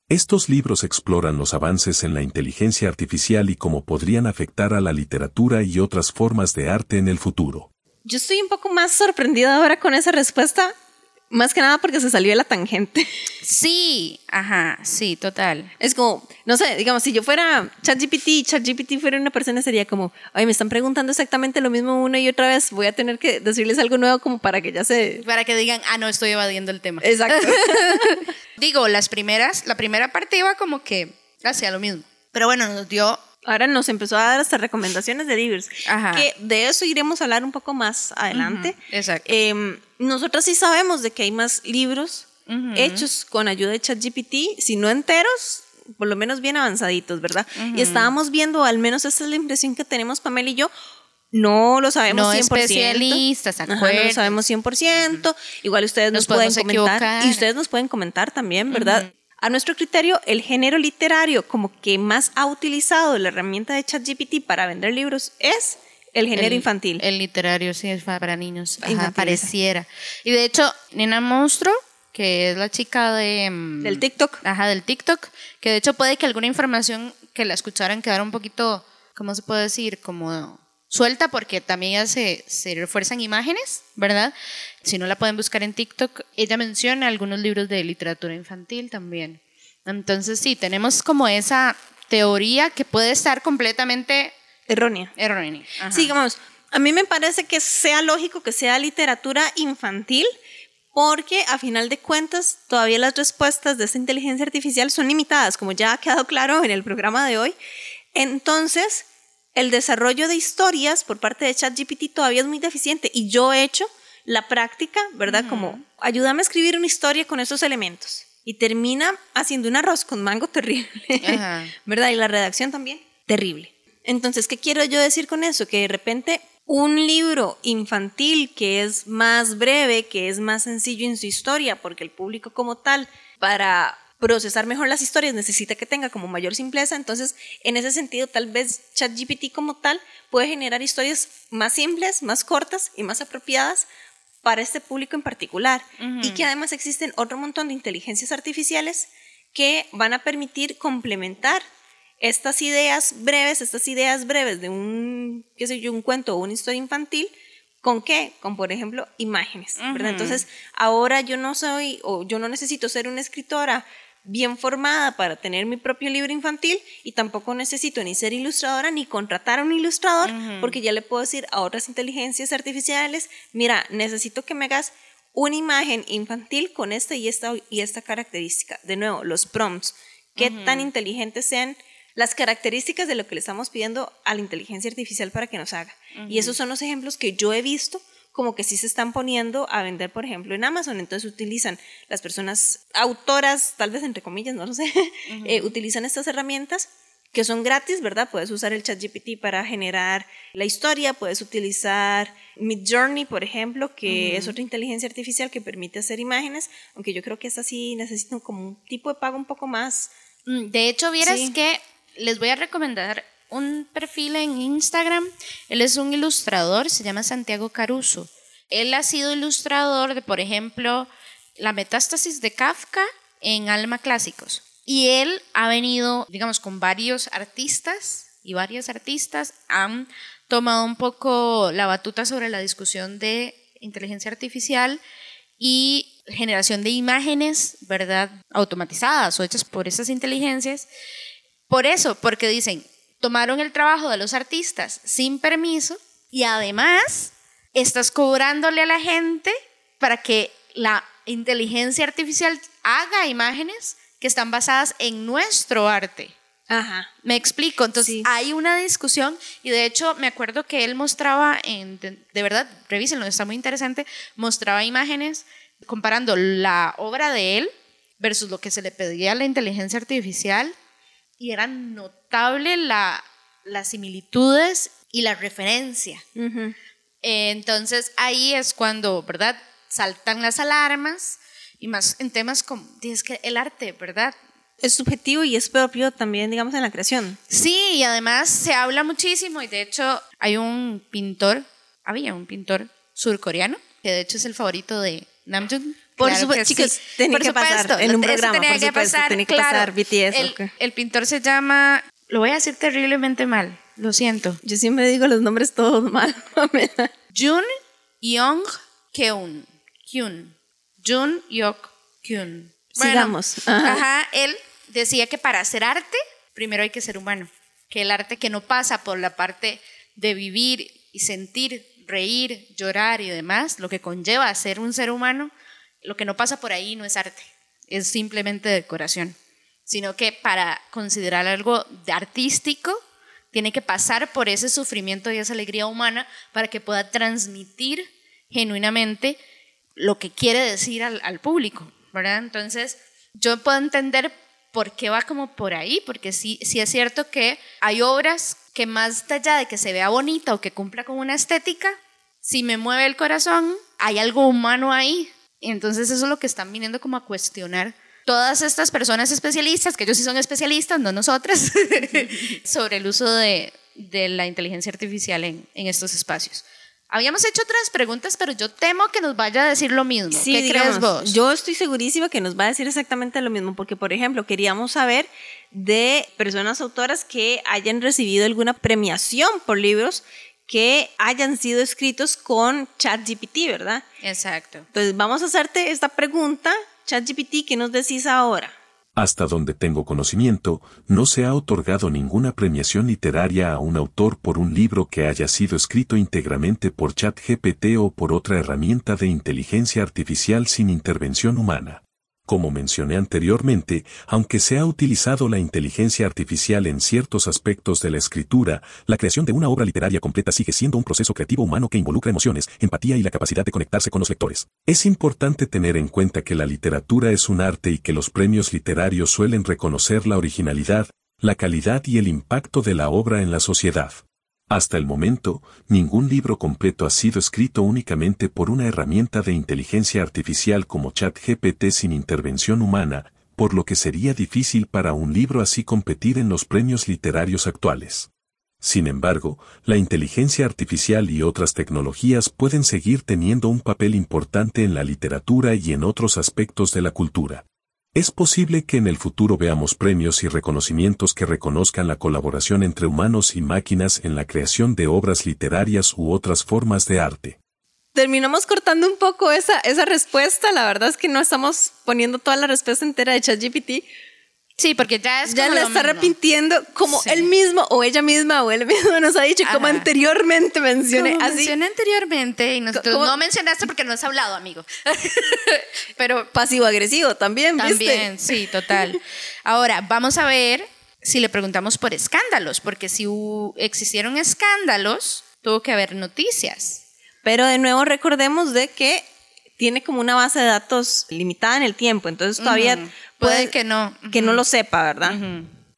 [SPEAKER 5] Estos libros exploran los avances en la inteligencia artificial y cómo podrían afectar a la literatura y otras formas de arte en el futuro.
[SPEAKER 4] Yo estoy un poco más sorprendida ahora con esa respuesta más que nada porque se salió de la tangente.
[SPEAKER 3] Sí, ajá, sí, total.
[SPEAKER 4] Es como, no sé, digamos, si yo fuera ChatGPT y ChatGPT fuera una persona, sería como, ay, me están preguntando exactamente lo mismo una y otra vez, voy a tener que decirles algo nuevo como para que ya se...
[SPEAKER 3] Para que digan, ah, no, estoy evadiendo el tema.
[SPEAKER 4] Exacto. [laughs]
[SPEAKER 3] Digo, las primeras, la primera parte iba como que hacia lo mismo. Pero bueno, nos dio
[SPEAKER 4] Ahora nos empezó a dar hasta recomendaciones de libros. Ajá. Que de eso iremos a hablar un poco más adelante.
[SPEAKER 3] exacto.
[SPEAKER 4] Eh, nosotros sí sabemos de que hay más libros hechos con ayuda de ChatGPT, si no enteros, por lo menos bien avanzaditos, ¿verdad? Y estábamos viendo, al menos esa es la impresión que tenemos Pamela y yo, no lo sabemos no 100%.
[SPEAKER 3] especialistas,
[SPEAKER 4] no lo sabemos 100%. Igual ustedes nos, pueden comentar. Y ustedes nos pueden comentar también, ¿verdad? A nuestro criterio, el género literario como que más ha utilizado la herramienta de ChatGPT para vender libros es el género infantil.
[SPEAKER 3] El literario, sí, es para niños. Ajá, pareciera. Y de hecho, Nena Monstruo, que es la chica de...
[SPEAKER 4] Mm, del TikTok.
[SPEAKER 3] Ajá, del TikTok, que de hecho puede que alguna información que la escucharan quedara un poquito, ¿cómo se puede decir? Como suelta porque también ya se, se refuerzan imágenes, ¿verdad? Si no la pueden buscar en TikTok, ella menciona algunos libros de literatura infantil también. Entonces sí, tenemos como esa teoría que puede estar completamente
[SPEAKER 4] errónea.
[SPEAKER 3] Errónea.
[SPEAKER 4] Sí, vamos, a mí me parece que sea lógico que sea literatura infantil porque a final de cuentas todavía las respuestas de esta inteligencia artificial son limitadas, como ya ha quedado claro en el programa de hoy. Entonces, el desarrollo de historias por parte de ChatGPT todavía es muy deficiente y yo he hecho la práctica, ¿verdad? Como ayúdame a escribir una historia con esos elementos y termina haciendo un arroz con mango terrible, [laughs] ¿verdad? Y la redacción también, terrible. Entonces, ¿qué quiero yo decir con eso? Que de repente un libro infantil que es más breve, que es más sencillo en su historia, porque el público como tal, para procesar mejor las historias necesita que tenga como mayor simpleza, entonces en ese sentido tal vez ChatGPT como tal puede generar historias más simples, más cortas y más apropiadas para este público en particular y que además existen otro montón de inteligencias artificiales que van a permitir complementar estas ideas breves, estas ideas breves de un, qué sé yo, un cuento o una historia infantil ¿Con qué? Con, por ejemplo, imágenes, ¿verdad? Entonces, ahora yo no soy, o yo no necesito ser una escritora bien formada para tener mi propio libro infantil y tampoco necesito ni ser ilustradora ni contratar a un ilustrador porque ya le puedo decir a otras inteligencias artificiales, mira, necesito que me hagas una imagen infantil con esta y esta y esta característica. De nuevo, los prompts, qué tan inteligentes sean las características de lo que le estamos pidiendo a la inteligencia artificial para que nos haga. Y esos son los ejemplos que yo he visto como que sí se están poniendo a vender, por ejemplo, en Amazon. Entonces utilizan las personas autoras, tal vez entre comillas, no lo sé, [laughs] eh, utilizan estas herramientas que son gratis, ¿verdad? Puedes usar el ChatGPT para generar la historia, puedes utilizar Midjourney, por ejemplo, que es otra inteligencia artificial que permite hacer imágenes, aunque yo creo que esta sí necesita como un tipo de pago un poco más.
[SPEAKER 3] Mm, de hecho, vieras que les voy a recomendar un perfil en Instagram. Él es un ilustrador, se llama Santiago Caruso. Él ha sido ilustrador de, por ejemplo, La metástasis de Kafka en Alma Clásicos. Y él ha venido, digamos, con varios artistas y varias artistas han tomado un poco la batuta sobre la discusión de inteligencia artificial y generación de imágenes, ¿verdad? Automatizadas o hechas por esas inteligencias. Por eso, porque dicen, tomaron el trabajo de los artistas sin permiso y además estás cobrándole a la gente para que la inteligencia artificial haga imágenes que están basadas en nuestro arte.
[SPEAKER 4] Ajá.
[SPEAKER 3] Me explico. Entonces, hay una discusión y de hecho me acuerdo que él mostraba, en, de, verdad, revísenlo, está muy interesante, mostraba imágenes comparando la obra de él versus lo que se le pedía a la inteligencia artificial y era notable la, las similitudes y la referencia. Entonces ahí es cuando, ¿verdad? Saltan las alarmas y más en temas como, es que el arte, ¿verdad?
[SPEAKER 4] Es subjetivo y es propio también, digamos, en la creación.
[SPEAKER 3] Sí, y además se habla muchísimo y de hecho hay un pintor, había un pintor surcoreano, que de hecho es el favorito de Namjoon,
[SPEAKER 4] por supuesto, chicos, tenía que pasar en un programa, por supuesto, pasar, tenía que pasar BTS.
[SPEAKER 3] El, pintor se llama, lo voy a decir terriblemente mal, lo siento.
[SPEAKER 4] Yo siempre digo los nombres todos mal. [laughs]
[SPEAKER 3] Jun Young Keun. Kyun. Jun Yok Kyun.
[SPEAKER 4] Sigamos.
[SPEAKER 3] Ajá. él decía que para hacer arte, primero hay que ser humano. Que el arte que no pasa por la parte de vivir y sentir, reír, llorar y demás, lo que conlleva ser un ser humano, lo que no pasa por ahí no es arte, es simplemente decoración, sino que para considerar algo artístico tiene que pasar por ese sufrimiento y esa alegría humana para que pueda transmitir genuinamente lo que quiere decir al, público, ¿verdad? Entonces, yo puedo entender por qué va como por ahí, porque sí, sí es cierto que hay obras que más allá de que se vea bonita o que cumpla con una estética, si me mueve el corazón, hay algo humano ahí. Entonces eso es lo que están viniendo como a cuestionar todas estas personas especialistas, que ellos sí son especialistas, no nosotras, [laughs] sobre el uso de, la inteligencia artificial en, estos espacios. Habíamos hecho otras preguntas, pero yo temo que nos vaya a decir lo mismo. ¿Qué crees vos?
[SPEAKER 4] Yo estoy segurísima que nos va a decir exactamente lo mismo, porque, por ejemplo, queríamos saber de personas autoras que hayan recibido alguna premiación por libros que hayan sido escritos con ChatGPT, ¿verdad?
[SPEAKER 3] Exacto.
[SPEAKER 4] Entonces, vamos a hacerte esta pregunta. ChatGPT, ¿qué nos decís ahora?
[SPEAKER 5] Hasta donde tengo conocimiento, no se ha otorgado ninguna premiación literaria a un autor por un libro que haya sido escrito íntegramente por ChatGPT o por otra herramienta de inteligencia artificial sin intervención humana. Como mencioné anteriormente, aunque se ha utilizado la inteligencia artificial en ciertos aspectos de la escritura, la creación de una obra literaria completa sigue siendo un proceso creativo humano que involucra emociones, empatía y la capacidad de conectarse con los lectores. Es importante tener en cuenta que la literatura es un arte y que los premios literarios suelen reconocer la originalidad, la calidad y el impacto de la obra en la sociedad. Hasta el momento, ningún libro completo ha sido escrito únicamente por una herramienta de inteligencia artificial como ChatGPT sin intervención humana, por lo que sería difícil para un libro así competir en los premios literarios actuales. Sin embargo, la inteligencia artificial y otras tecnologías pueden seguir teniendo un papel importante en la literatura y en otros aspectos de la cultura. Es posible que en el futuro veamos premios y reconocimientos que reconozcan la colaboración entre humanos y máquinas en la creación de obras literarias u otras formas de arte.
[SPEAKER 4] Terminamos cortando un poco esa, esa respuesta. La verdad es que no estamos poniendo toda la respuesta entera de ChatGPT,
[SPEAKER 3] Sí, porque ya es
[SPEAKER 4] Ya la está repitiendo como él mismo o ella misma o él mismo [laughs] nos ha dicho, como anteriormente mencioné.
[SPEAKER 3] Como mencioné anteriormente y nosotros no mencionaste porque no has hablado, amigo. [laughs]
[SPEAKER 4] Pero pasivo-agresivo también,
[SPEAKER 3] También, sí, total. Ahora, vamos a ver si le preguntamos por escándalos, porque si existieron escándalos, tuvo que haber noticias.
[SPEAKER 4] Pero de nuevo recordemos de que tiene como una base de datos limitada en el tiempo, entonces todavía
[SPEAKER 3] puede, que no
[SPEAKER 4] que no lo sepa, ¿verdad?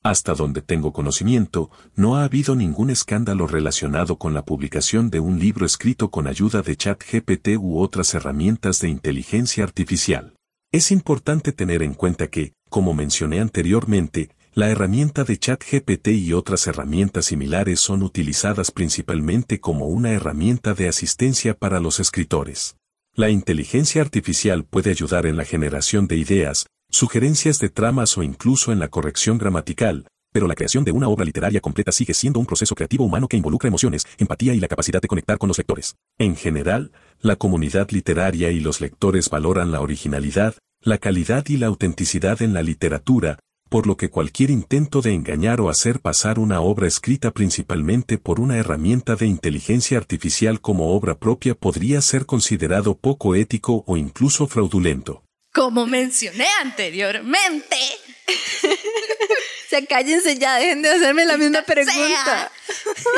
[SPEAKER 5] Hasta donde tengo conocimiento, no ha habido ningún escándalo relacionado con la publicación de un libro escrito con ayuda de ChatGPT u otras herramientas de inteligencia artificial. Es importante tener en cuenta que, como mencioné anteriormente, la herramienta de ChatGPT y otras herramientas similares son utilizadas principalmente como una herramienta de asistencia para los escritores. La inteligencia artificial puede ayudar en la generación de ideas, sugerencias de tramas o incluso en la corrección gramatical, pero la creación de una obra literaria completa sigue siendo un proceso creativo humano que involucra emociones, empatía y la capacidad de conectar con los lectores. En general, la comunidad literaria y los lectores valoran la originalidad, la calidad y la autenticidad en la literatura, por lo que cualquier intento de engañar o hacer pasar una obra escrita principalmente por una herramienta de inteligencia artificial como obra propia podría ser considerado poco ético o incluso fraudulento.
[SPEAKER 3] Como mencioné anteriormente. [laughs]
[SPEAKER 4] o sea, cállense ya, dejen de hacerme la misma pregunta.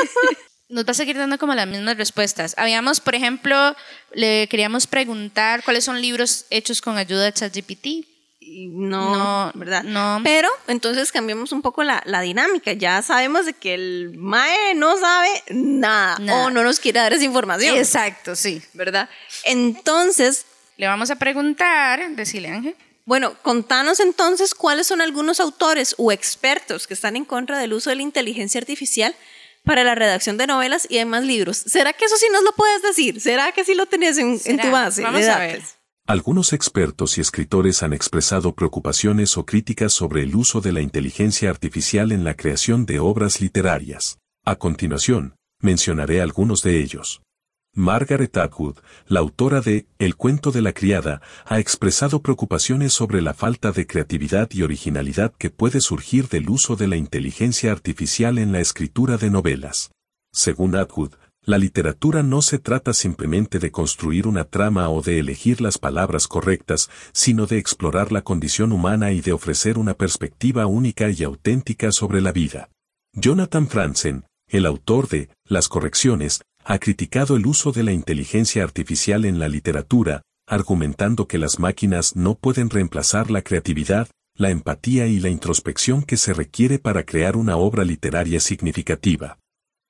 [SPEAKER 4] [laughs]
[SPEAKER 3] Nos va a seguir dando como las mismas respuestas. Habíamos, por ejemplo, le queríamos preguntar cuáles son libros hechos con ayuda de ChatGPT
[SPEAKER 4] no, ¿verdad? No. Pero entonces cambiamos un poco la, dinámica. Ya sabemos de que el MAE no sabe nada, o no nos quiere dar esa información.
[SPEAKER 3] Exacto, sí.
[SPEAKER 4] ¿Verdad? Entonces.
[SPEAKER 3] Le vamos a preguntar, decirle Ángel.
[SPEAKER 4] Bueno, contanos entonces cuáles son algunos autores o expertos que están en contra del uso de la inteligencia artificial para la redacción de novelas y demás libros. ¿Será que eso sí nos lo puedes decir? ¿Será que sí lo tenés en, tu base?
[SPEAKER 3] Vamos a ver.
[SPEAKER 5] Algunos expertos y escritores han expresado preocupaciones o críticas sobre el uso de la inteligencia artificial en la creación de obras literarias. A continuación, mencionaré algunos de ellos. Margaret Atwood, la autora de El cuento de la criada, ha expresado preocupaciones sobre la falta de creatividad y originalidad que puede surgir del uso de la inteligencia artificial en la escritura de novelas. Según Atwood, la literatura no se trata simplemente de construir una trama o de elegir las palabras correctas, sino de explorar la condición humana y de ofrecer una perspectiva única y auténtica sobre la vida. Jonathan Franzen, el autor de Las correcciones, ha criticado el uso de la inteligencia artificial en la literatura, argumentando que las máquinas no pueden reemplazar la creatividad, la empatía y la introspección que se requiere para crear una obra literaria significativa.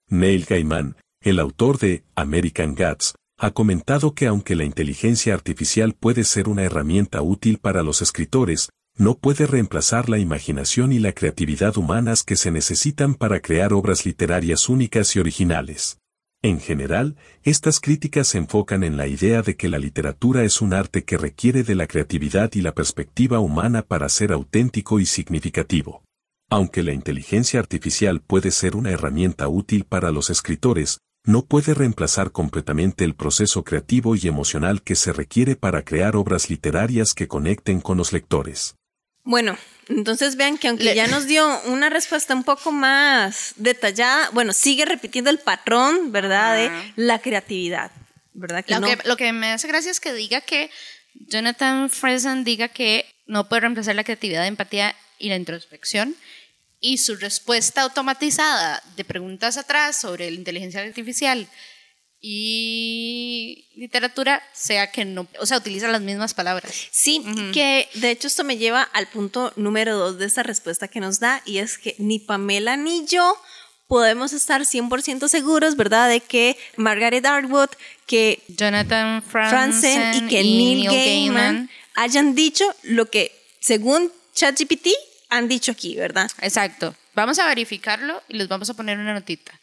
[SPEAKER 5] Neil Gaiman, el autor de American Gods, ha comentado que aunque la inteligencia artificial puede ser una herramienta útil para los escritores, no puede reemplazar la imaginación y la creatividad humanas que se necesitan para crear obras literarias únicas y originales. En general, estas críticas se enfocan en la idea de que la literatura es un arte que requiere de la creatividad y la perspectiva humana para ser auténtico y significativo. Aunque la inteligencia artificial puede ser una herramienta útil para los escritores, no puede reemplazar completamente el proceso creativo y emocional que se requiere para crear obras literarias que conecten con los lectores.
[SPEAKER 4] Bueno, entonces vean que aunque ya nos dio una respuesta un poco más detallada, bueno, sigue repitiendo el patrón, ¿verdad? De la creatividad, ¿verdad?
[SPEAKER 3] lo, que, lo que me hace gracia es que diga que Jonathan Friesen diga que no puede reemplazar la creatividad, la empatía y la introspección. Y su respuesta automatizada de preguntas atrás sobre la inteligencia artificial y literatura sea que no, o sea, utiliza las mismas palabras.
[SPEAKER 4] Sí, que de hecho esto me lleva al punto número dos de esta respuesta que nos da y es que ni Pamela ni yo podemos estar 100% seguros, ¿verdad? De que Margaret Atwood, que
[SPEAKER 3] Jonathan Franzen,
[SPEAKER 4] y que Neil, Gaiman, hayan dicho lo que según ChatGPT han dicho aquí, ¿verdad?
[SPEAKER 3] Exacto. Vamos a verificarlo y les vamos a poner una notita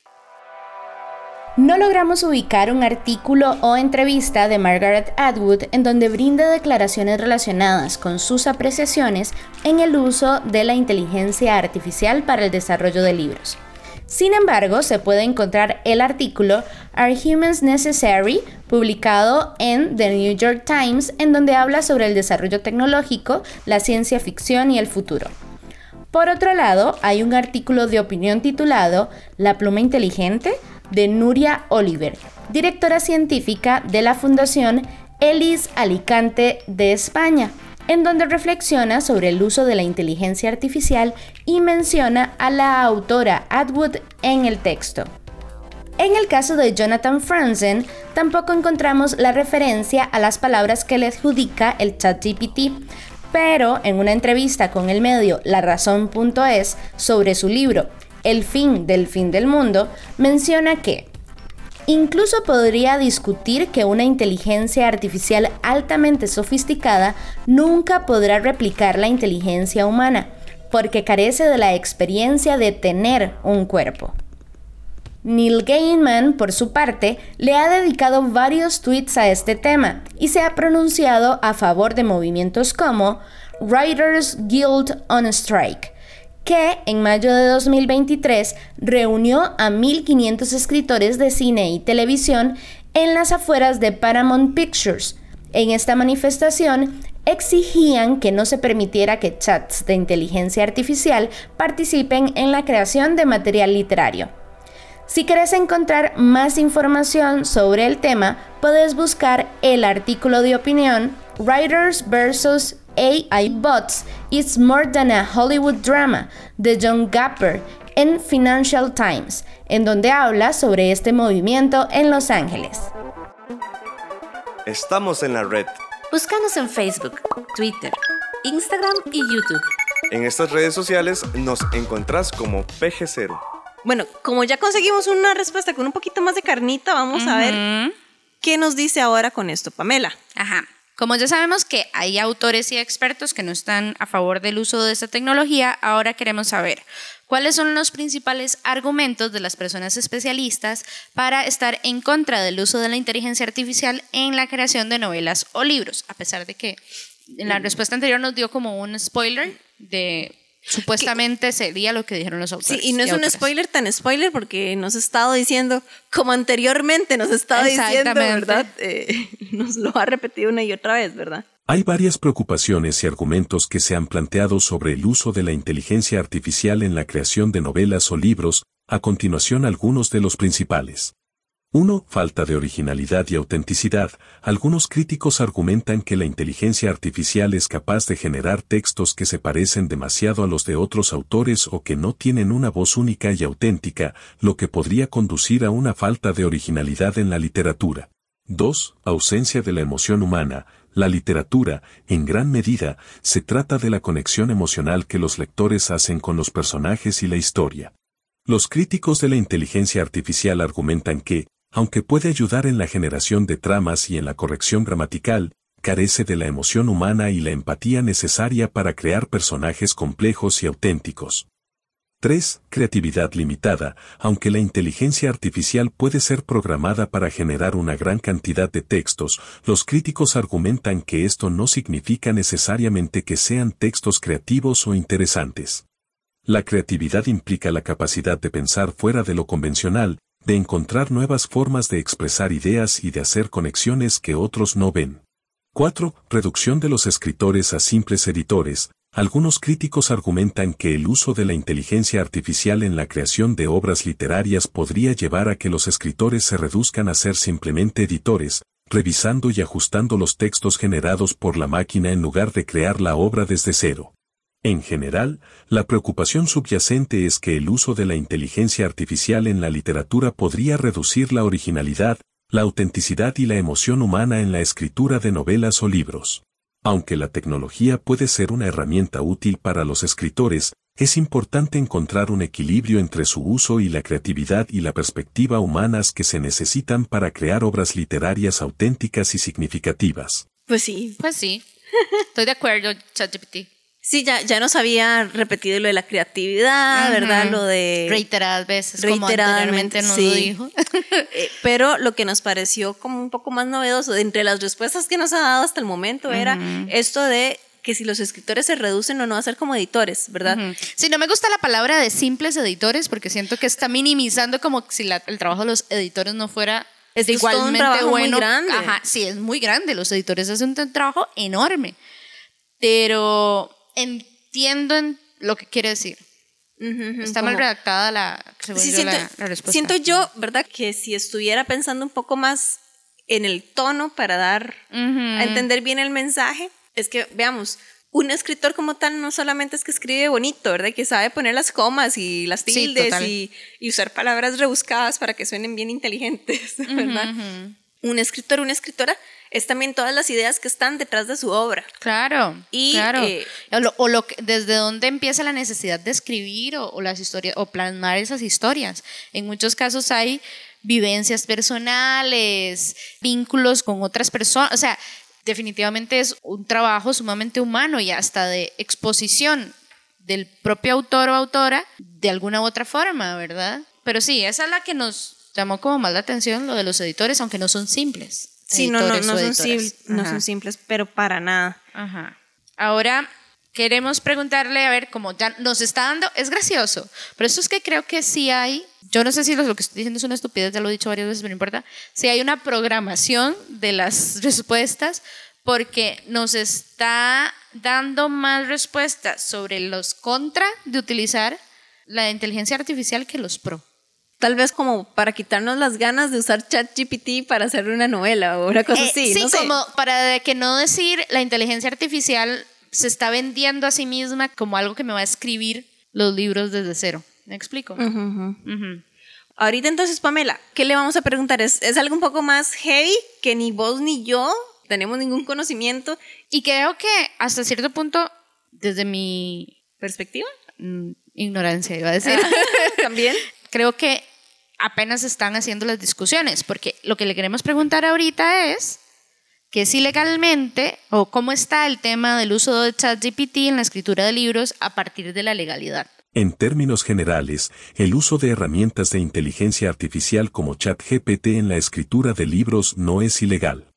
[SPEAKER 2] no logramos ubicar un artículo o entrevista de Margaret Atwood en donde brinde declaraciones relacionadas con sus apreciaciones en el uso de la inteligencia artificial para el desarrollo de libros. Sin embargo, se puede encontrar el artículo Are Humans Necessary? publicado en The New York Times, en donde habla sobre el desarrollo tecnológico, la ciencia ficción y el futuro. Por otro lado, hay un artículo de opinión titulado La pluma inteligente, de Nuria Oliver, directora científica de la Fundación Elis Alicante de España, en donde reflexiona sobre el uso de la inteligencia artificial y menciona a la autora Atwood en el texto. En el caso de Jonathan Franzen, tampoco encontramos la referencia a las palabras que le adjudica el ChatGPT, pero en una entrevista con el medio La Razón.es sobre su libro el fin del fin del mundo, menciona que incluso podría discutir que una inteligencia artificial altamente sofisticada nunca podrá replicar la inteligencia humana, porque carece de la experiencia de tener un cuerpo. Neil Gaiman, por su parte, le ha dedicado varios tweets a este tema y se ha pronunciado a favor de movimientos como Writers Guild on Strike, que en mayo de 2023 reunió a 1.500 escritores de cine y televisión en las afueras de Paramount Pictures. En esta manifestación exigían que no se permitiera que chats de inteligencia artificial participen en la creación de material literario. Si quieres encontrar más información sobre el tema, puedes buscar el artículo de opinión Writers vs. AI Bots It's More Than a Hollywood Drama de John Gapper en Financial Times, en donde habla sobre este movimiento en Los Ángeles.
[SPEAKER 1] Estamos en la red.
[SPEAKER 2] Búscanos en Facebook, Twitter, Instagram y YouTube.
[SPEAKER 1] En estas redes sociales nos encontrás como PG0.
[SPEAKER 4] Bueno, como ya conseguimos una respuesta con un poquito más de carnita, vamos a ver qué nos dice ahora con esto, Pamela.
[SPEAKER 3] Ajá. Como ya sabemos que hay autores y expertos que no están a favor del uso de esta tecnología, ahora queremos saber cuáles son los principales argumentos de las personas especialistas para estar en contra del uso de la inteligencia artificial en la creación de novelas o libros, a pesar de que en la respuesta anterior nos dio como un spoiler de Supuestamente sería lo que dijeron los autores.
[SPEAKER 4] Sí, y no es un spoiler tan spoiler porque nos ha estado diciendo, como anteriormente nos ha estado diciendo, ¿verdad? Eh, [laughs] nos lo ha repetido una y otra vez, ¿verdad?
[SPEAKER 5] Hay varias preocupaciones y argumentos que se han planteado sobre el uso de la inteligencia artificial en la creación de novelas o libros, a continuación algunos de los principales. 1. Falta de originalidad y autenticidad. Algunos críticos argumentan que la inteligencia artificial es capaz de generar textos que se parecen demasiado a los de otros autores o que no tienen una voz única y auténtica, lo que podría conducir a una falta de originalidad en la literatura. 2. Ausencia de la emoción humana. La literatura, en gran medida, se trata de la conexión emocional que los lectores hacen con los personajes y la historia. Los críticos de la inteligencia artificial argumentan que, aunque puede ayudar en la generación de tramas y en la corrección gramatical, carece de la emoción humana y la empatía necesaria para crear personajes complejos y auténticos. 3. Creatividad limitada. Aunque la inteligencia artificial puede ser programada para generar una gran cantidad de textos, los críticos argumentan que esto no significa necesariamente que sean textos creativos o interesantes. La creatividad implica la capacidad de pensar fuera de lo convencional, de encontrar nuevas formas de expresar ideas y de hacer conexiones que otros no ven. 4. Reducción de los escritores a simples editores. Algunos críticos argumentan que el uso de la inteligencia artificial en la creación de obras literarias podría llevar a que los escritores se reduzcan a ser simplemente editores, revisando y ajustando los textos generados por la máquina en lugar de crear la obra desde cero. En general, la preocupación subyacente es que el uso de la inteligencia artificial en la literatura podría reducir la originalidad, la autenticidad y la emoción humana en la escritura de novelas o libros. Aunque la tecnología puede ser una herramienta útil para los escritores, es importante encontrar un equilibrio entre su uso y la creatividad y la perspectiva humanas que se necesitan para crear obras literarias auténticas y significativas.
[SPEAKER 4] Pues sí.
[SPEAKER 3] Pues sí. Estoy de acuerdo, ChatGPT.
[SPEAKER 4] Sí, ya, ya nos había repetido lo de la creatividad, ¿verdad? Lo de...
[SPEAKER 3] Reiteradas veces, reiteradamente como nos lo dijo. [laughs]
[SPEAKER 4] Eh, pero lo que nos pareció como un poco más novedoso, entre las respuestas que nos ha dado hasta el momento, era esto de que si los escritores se reducen o no a ser como editores, ¿verdad?
[SPEAKER 3] Sí, no me gusta la palabra de simples editores porque siento que está minimizando como si el trabajo de los editores no fuera
[SPEAKER 4] es igualmente un bueno. Muy grande.
[SPEAKER 3] Ajá, sí, es muy grande. Los editores hacen un trabajo enorme. Pero entiendo lo que quiere decir. Está mal redactada la, respuesta.
[SPEAKER 4] Siento yo, ¿verdad? Que si estuviera pensando un poco más en el tono para dar a entender bien el mensaje, es que, veamos, un escritor como tal no solamente es que escribe bonito, ¿verdad? Que sabe poner las comas y las tildes y, usar palabras rebuscadas para que suenen bien inteligentes, [laughs] ¿verdad? Un escritor, una escritora es también todas las ideas que están detrás de su obra.
[SPEAKER 3] Claro. Y, claro. Eh, o, lo, desde dónde empieza la necesidad de escribir o, las historias o plasmar esas historias. En muchos casos hay vivencias personales, vínculos con otras personas, o sea, definitivamente es un trabajo sumamente humano y hasta de exposición del propio autor o autora de alguna u otra forma, ¿verdad? Pero sí, esa es la que nos llamó como más la atención, lo de los editores, aunque no son simples.
[SPEAKER 4] Sí, no, no, no, son no son simples, pero para nada.
[SPEAKER 3] Ajá. Ahora queremos preguntarle, a ver, como ya nos está dando, es gracioso, pero eso es que creo que sí hay, yo no sé si lo que estoy diciendo es una estupidez, ya lo he dicho varias veces, pero no importa, si hay una programación de las [laughs] respuestas porque nos está dando más respuestas sobre los contra de utilizar la inteligencia artificial que los pro
[SPEAKER 4] tal vez como para quitarnos las ganas de usar ChatGPT para hacer una novela o una cosa eh, así.
[SPEAKER 3] Sí, como para que no decir la inteligencia artificial se está vendiendo a sí misma como algo que me va a escribir los libros desde cero. ¿Me explico?
[SPEAKER 4] Ahorita entonces, Pamela, ¿qué le vamos a preguntar? ¿Es, ¿Es algo un poco más heavy que ni vos ni yo tenemos ningún conocimiento?
[SPEAKER 3] Y creo que hasta cierto punto, desde mi
[SPEAKER 4] perspectiva,
[SPEAKER 3] mm, ignorancia iba a decir. [laughs]
[SPEAKER 4] También
[SPEAKER 3] creo que apenas están haciendo las discusiones, porque lo que le queremos preguntar ahorita es que si legalmente o cómo está el tema del uso de ChatGPT en la escritura de libros a partir de la legalidad.
[SPEAKER 5] En términos generales, el uso de herramientas de inteligencia artificial como ChatGPT en la escritura de libros no es ilegal.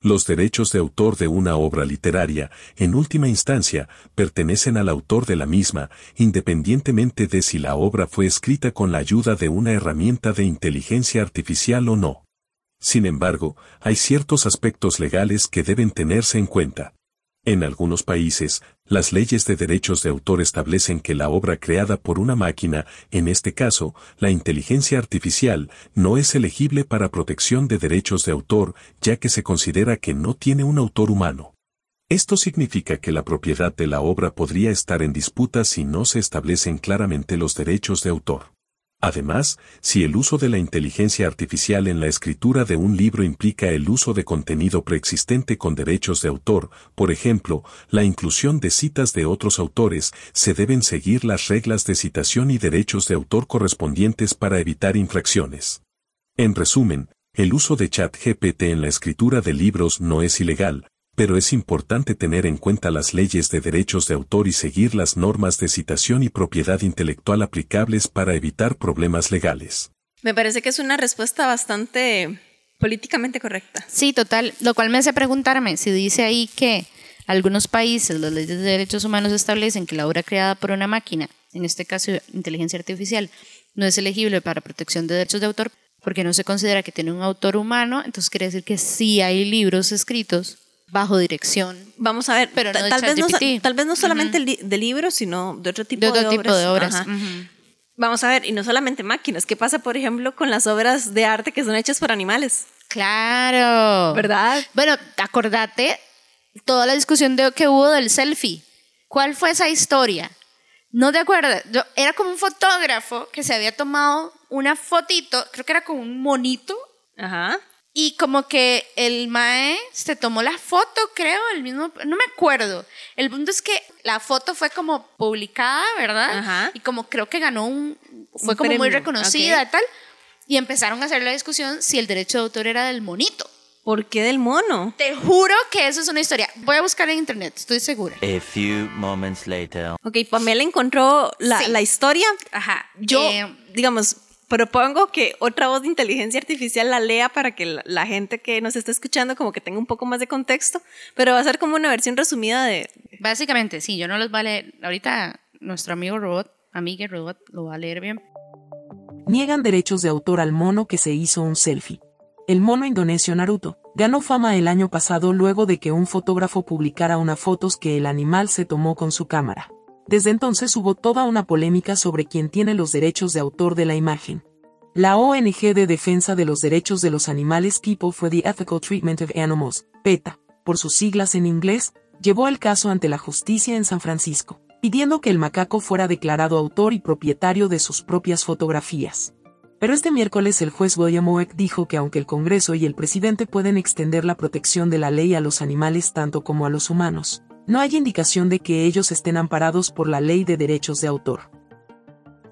[SPEAKER 5] Los derechos de autor de una obra literaria, en última instancia, pertenecen al autor de la misma, independientemente de si la obra fue escrita con la ayuda de una herramienta de inteligencia artificial o no. Sin embargo, hay ciertos aspectos legales que deben tenerse en cuenta. En algunos países, las leyes de derechos de autor establecen que la obra creada por una máquina, en este caso, la inteligencia artificial, no es elegible para protección de derechos de autor, ya que se considera que no tiene un autor humano. Esto significa que la propiedad de la obra podría estar en disputa si no se establecen claramente los derechos de autor. Además, si el uso de la inteligencia artificial en la escritura de un libro implica el uso de contenido preexistente con derechos de autor, por ejemplo, la inclusión de citas de otros autores, se deben seguir las reglas de citación y derechos de autor correspondientes para evitar infracciones. En resumen, el uso de ChatGPT en la escritura de libros no es ilegal, pero es importante tener en cuenta las leyes de derechos de autor y seguir las normas de citación y propiedad intelectual aplicables para evitar problemas legales.
[SPEAKER 4] Me parece que es una respuesta bastante políticamente correcta.
[SPEAKER 3] Sí, total, lo cual me hace preguntarme si dice ahí que algunos países, las leyes de derechos humanos establecen que la obra creada por una máquina, en este caso inteligencia artificial, no es elegible para protección de derechos de autor porque no se considera que tiene un autor humano, entonces quiere decir que sí hay libros escritos bajo dirección.
[SPEAKER 4] Vamos a ver, pero tal, vez no, tal vez no solamente de libros, sino de otro tipo de,
[SPEAKER 3] otro tipo de obras.
[SPEAKER 4] Vamos a ver, y no solamente máquinas. ¿Qué pasa, por ejemplo, con las obras de arte que son hechas por animales?
[SPEAKER 3] Claro.
[SPEAKER 4] ¿Verdad?
[SPEAKER 3] Bueno, acordate toda la discusión de, que hubo del selfie. ¿Cuál fue esa historia? No te acuerdas. Yo, era como un fotógrafo que se había tomado una fotito, creo que era como un monito.
[SPEAKER 4] Ajá.
[SPEAKER 3] Y como que el Mae se tomó la foto, creo, el mismo, no me acuerdo. El punto es que la foto fue como publicada, ¿verdad? Y como creo que ganó un, fue como muy reconocida y tal. Y empezaron a hacer la discusión si el derecho de autor era del monito.
[SPEAKER 4] ¿Por qué del mono?
[SPEAKER 3] Te juro que eso es una historia. Voy a buscar en internet, estoy segura.
[SPEAKER 7] A few moments later.
[SPEAKER 4] Ok, Pamela encontró la, la historia.
[SPEAKER 3] Ajá.
[SPEAKER 4] Yo, eh, digamos, propongo que otra voz de inteligencia artificial la lea para que la, gente que nos está escuchando como que tenga un poco más de contexto, pero va a ser como una versión resumida de...
[SPEAKER 3] Básicamente, sí, yo no los voy a leer. Ahorita nuestro amigo robot, amiga robot, lo va a leer bien.
[SPEAKER 8] Niegan derechos de autor al mono que se hizo un selfie. El mono indonesio Naruto ganó fama el año pasado luego de que un fotógrafo publicara una fotos que el animal se tomó con su cámara. Desde entonces hubo toda una polémica sobre quién tiene los derechos de autor de la imagen. La ONG de defensa de los derechos de los animales People for the Ethical Treatment of Animals, PETA, por sus siglas en inglés, llevó el caso ante la justicia en San Francisco, pidiendo que el macaco fuera declarado autor y propietario de sus propias fotografías. Pero este miércoles el juez William Oeck dijo que aunque el Congreso y el presidente pueden extender la protección de la ley a los animales tanto como a los humanos, no hay indicación de que ellos estén amparados por la ley de derechos de autor.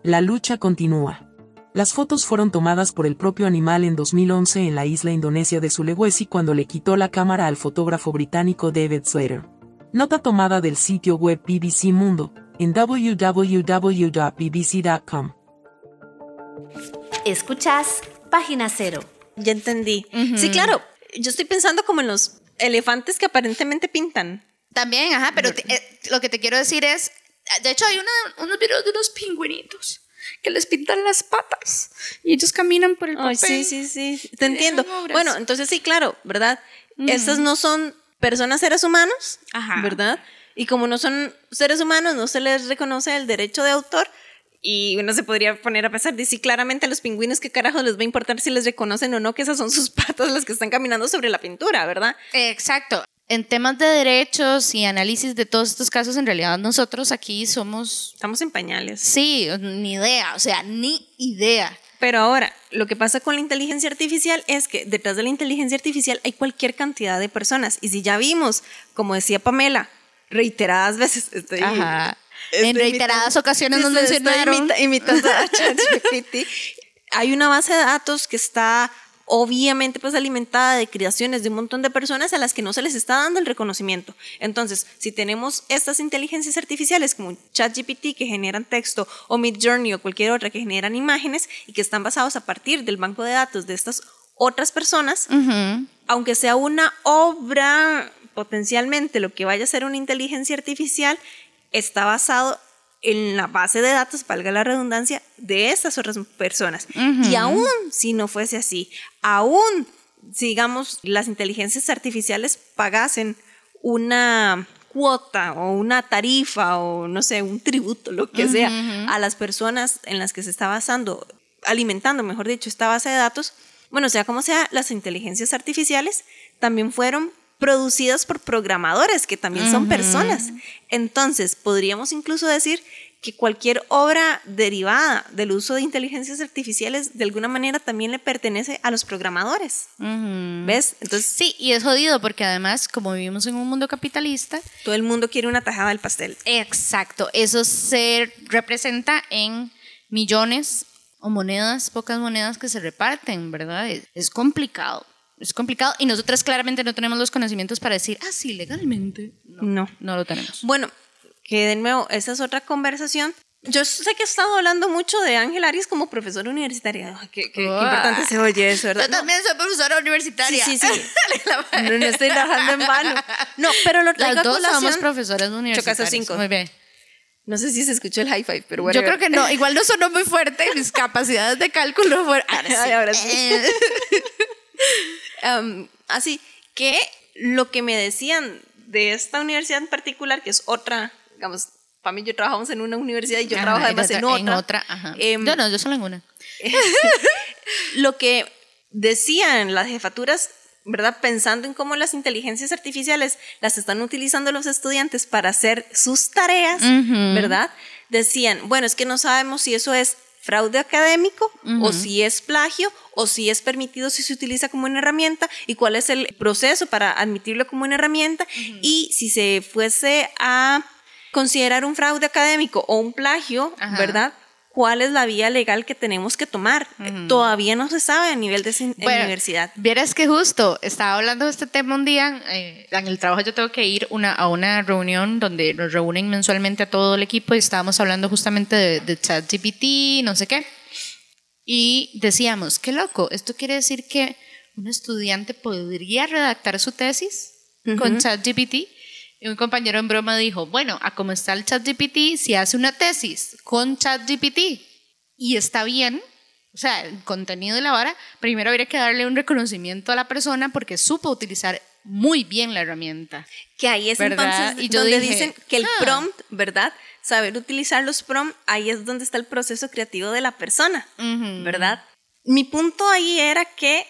[SPEAKER 8] La lucha continúa. Las fotos fueron tomadas por el propio animal en 2011 en la isla indonesia de Sulawesi cuando le quitó la cámara al fotógrafo británico David Slater. Nota tomada del sitio web BBC Mundo, en www.bbc.com.
[SPEAKER 2] Escuchas Página Cero.
[SPEAKER 4] Ya entendí. Sí, claro. Yo estoy pensando como en los elefantes que aparentemente pintan.
[SPEAKER 3] También, ajá, pero eh, lo que te quiero decir es, de hecho hay unos videos de unos pingüinitos que les pintan las patas y ellos caminan por el papel.
[SPEAKER 4] sí, sí, sí, te entiendo. Bueno, entonces sí, claro, ¿verdad? Estas no son personas seres humanos, ajá. ¿verdad? Y como no son seres humanos, no se les reconoce el derecho de autor. Y uno se podría poner a pensar, de sí, claramente a los pingüinos, ¿qué carajo les va a importar si les reconocen o no que esas son sus [laughs] patas las que están caminando sobre la pintura, ¿verdad?
[SPEAKER 3] Exacto en temas de derechos y análisis de todos estos casos, en realidad nosotros aquí somos...
[SPEAKER 4] Estamos en pañales.
[SPEAKER 3] Sí, ni idea, o sea, ni idea.
[SPEAKER 4] Pero ahora, lo que pasa con la inteligencia artificial es que detrás de la inteligencia artificial hay cualquier cantidad de personas. Y si ya vimos, como decía Pamela, reiteradas veces, [laughs] estoy...
[SPEAKER 3] Ajá. en reiteradas ocasiones nos mencionaron.
[SPEAKER 4] imitando a [laughs] ChatGPT. hay una base de datos que está obviamente pues alimentada de creaciones de un montón de personas a las que no se les está dando el reconocimiento. Entonces, si tenemos estas inteligencias artificiales como ChatGPT que generan texto o Midjourney o cualquier otra que generan imágenes y que están basados a partir del banco de datos de estas otras personas, aunque sea una obra potencialmente lo que vaya a ser una inteligencia artificial, está basado en la base de datos, valga la redundancia, de estas otras personas. Y aún si no fuese así, aún sigamos las inteligencias artificiales pagasen una cuota o una tarifa o no sé, un tributo, lo que sea, a las personas en las que se está basando, alimentando, mejor dicho, esta base de datos, bueno, sea como sea, las inteligencias artificiales también fueron producidas por programadores que también son personas. Entonces, podríamos incluso decir que cualquier obra derivada del uso de inteligencias artificiales de alguna manera también le pertenece a los programadores. ¿Ves?
[SPEAKER 3] Entonces, sí, y es jodido porque además, como vivimos en un mundo capitalista,
[SPEAKER 4] todo el mundo quiere una tajada del pastel.
[SPEAKER 3] Exacto, eso se representa en millones o monedas, pocas monedas que se reparten, ¿verdad? Es, complicado. Es complicado y nosotras claramente no tenemos los conocimientos para decir, ah, sí, legalmente.
[SPEAKER 4] no,
[SPEAKER 3] no lo tenemos.
[SPEAKER 4] Bueno, que de nuevo, esa es otra conversación. Yo sé que he estado hablando mucho de Ángel Arias como profesora universitaria. qué, importante se oye eso, ¿verdad?
[SPEAKER 3] Yo también soy profesora universitaria.
[SPEAKER 4] Sí, sí, sí. [laughs] no, estoy trabajando en vano. No, pero lo
[SPEAKER 3] traigo Las dos somos profesoras universitarias.
[SPEAKER 4] cinco.
[SPEAKER 3] Muy bien.
[SPEAKER 4] No sé si se escuchó el high five, pero bueno.
[SPEAKER 3] Yo creo que no. Igual no sonó muy fuerte. Mis capacidades de cálculo fueron. [laughs]
[SPEAKER 4] Ahora sí. [laughs] Um, así que lo que me decían de esta universidad en particular, que es otra digamos, para mí yo trabajamos en una universidad y yo trabajo además en otra.
[SPEAKER 3] En otra, ajá. Em, yo no, yo solo en una. [laughs]
[SPEAKER 4] lo que decían las jefaturas, ¿verdad? Pensando en cómo las inteligencias artificiales las están utilizando los estudiantes para hacer sus tareas, ¿verdad? Decían, bueno, es que no sabemos si eso es fraude académico o si es plagio o si es permitido si se utiliza como una herramienta y cuál es el proceso para admitirlo como una herramienta. Y si se fuese a considerar un fraude académico o un plagio, ¿verdad? ¿Cuál es la vía legal que tenemos que tomar? Todavía no se sabe a nivel de universidad.
[SPEAKER 3] Vieras que justo estaba hablando de este tema un día. Eh, en el trabajo yo tengo que ir una, a una reunión donde nos reúnen mensualmente a todo el equipo y estábamos hablando justamente de, de ChatGPT, no sé qué. Y decíamos, qué loco, esto quiere decir que un estudiante podría redactar su tesis con ChatGPT y un compañero en broma dijo, bueno, a cómo está el ChatGPT, si hace una tesis con ChatGPT y está bien, o sea, el contenido de la vara, primero habría que darle un reconocimiento a la persona porque supo utilizar muy bien la herramienta.
[SPEAKER 4] Que ahí es entonces y donde dicen que el ah". prompt, ¿verdad? Saber utilizar los prompts, ahí es donde está el proceso creativo de la persona, ¿verdad? Mi punto ahí era que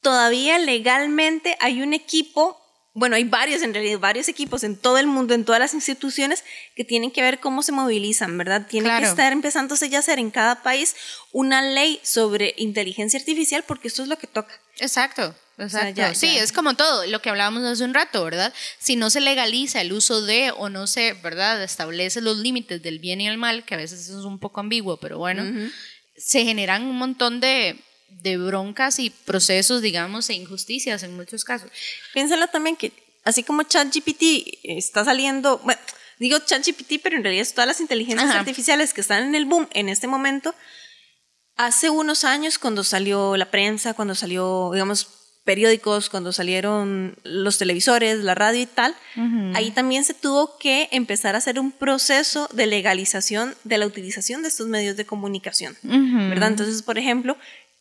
[SPEAKER 4] todavía legalmente hay un equipo bueno, hay varios en realidad, varios equipos en todo el mundo, en todas las instituciones que tienen que ver cómo se movilizan, ¿verdad? Tiene que estar empezándose ya a hacer en cada país una ley sobre inteligencia artificial porque esto es lo que toca.
[SPEAKER 3] Exacto. Exacto. sí, es como todo, lo que hablábamos hace un rato, ¿verdad? Si no se legaliza el uso de o no se, ¿verdad? Establece los límites del bien y el mal, que a veces es un poco ambiguo, pero bueno, se generan un montón de, de broncas y procesos, digamos, e injusticias en muchos casos.
[SPEAKER 4] Piénsalo también que así como ChatGPT está saliendo, bueno, digo ChatGPT, pero en realidad es todas las inteligencias artificiales que están en el boom en este momento. Hace unos años, cuando salió la prensa, cuando salió, digamos, periódicos, cuando salieron los televisores, la radio y tal, ahí también se tuvo que empezar a hacer un proceso de legalización de la utilización de estos medios de comunicación, ¿verdad? Entonces, por ejemplo,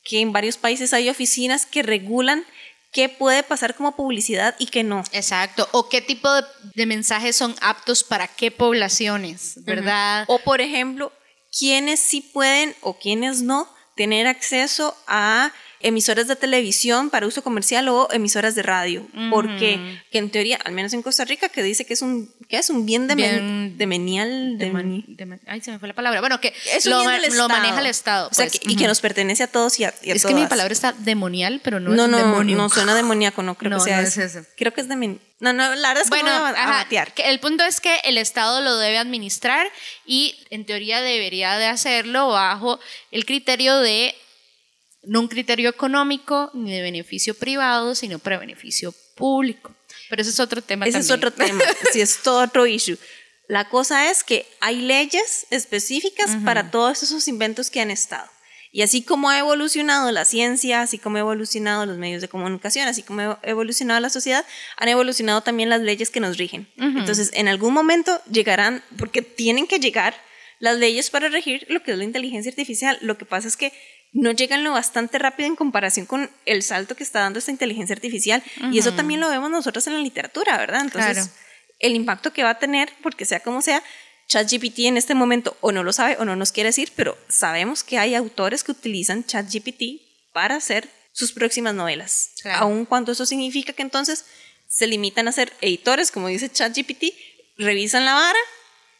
[SPEAKER 4] que en varios países hay oficinas que regulan qué puede pasar como publicidad y qué no.
[SPEAKER 3] Exacto. O qué tipo de, mensajes son aptos para qué poblaciones, ¿verdad?
[SPEAKER 4] O por ejemplo, quiénes sí pueden o quiénes no tener acceso a emisoras de televisión para uso comercial o emisoras de radio, porque que en teoría, al menos en Costa Rica, que dice que es un, que es un bien, de demenial,
[SPEAKER 3] de, ay, se me fue la palabra, bueno, que lo, maneja el Estado.
[SPEAKER 4] Pues. y que nos pertenece a todos y a,
[SPEAKER 3] Es que mi palabra está demonial, pero no,
[SPEAKER 4] no
[SPEAKER 3] es
[SPEAKER 4] no,
[SPEAKER 3] demonio.
[SPEAKER 4] No, suena [laughs] demoníaco, no creo que sea eso. Creo que es demonial. No, no, la verdad es que bueno,
[SPEAKER 3] que el punto es que el Estado lo debe administrar y en teoría debería de hacerlo bajo el criterio de no un criterio económico ni de beneficio privado, sino para beneficio público. Pero ese es otro tema
[SPEAKER 4] ese es otro tema, [laughs] sí, es todo otro issue. La cosa es que hay leyes específicas para todos esos inventos que han estado. Y así como ha evolucionado la ciencia, así como ha evolucionado los medios de comunicación, así como ha evolucionado la sociedad, han evolucionado también las leyes que nos rigen. Entonces, en algún momento llegarán, porque tienen que llegar las leyes para regir lo que es la inteligencia artificial. Lo que pasa es que no llegan lo bastante rápido en comparación con el salto que está dando esta inteligencia artificial. Y eso también lo vemos nosotros en la literatura, ¿verdad? Entonces, el impacto que va a tener, porque sea como sea, ChatGPT en este momento o no lo sabe o no nos quiere decir, pero sabemos que hay autores que utilizan ChatGPT para hacer sus próximas novelas. Aun cuando eso significa que entonces se limitan a ser editores, como dice ChatGPT, revisan la vara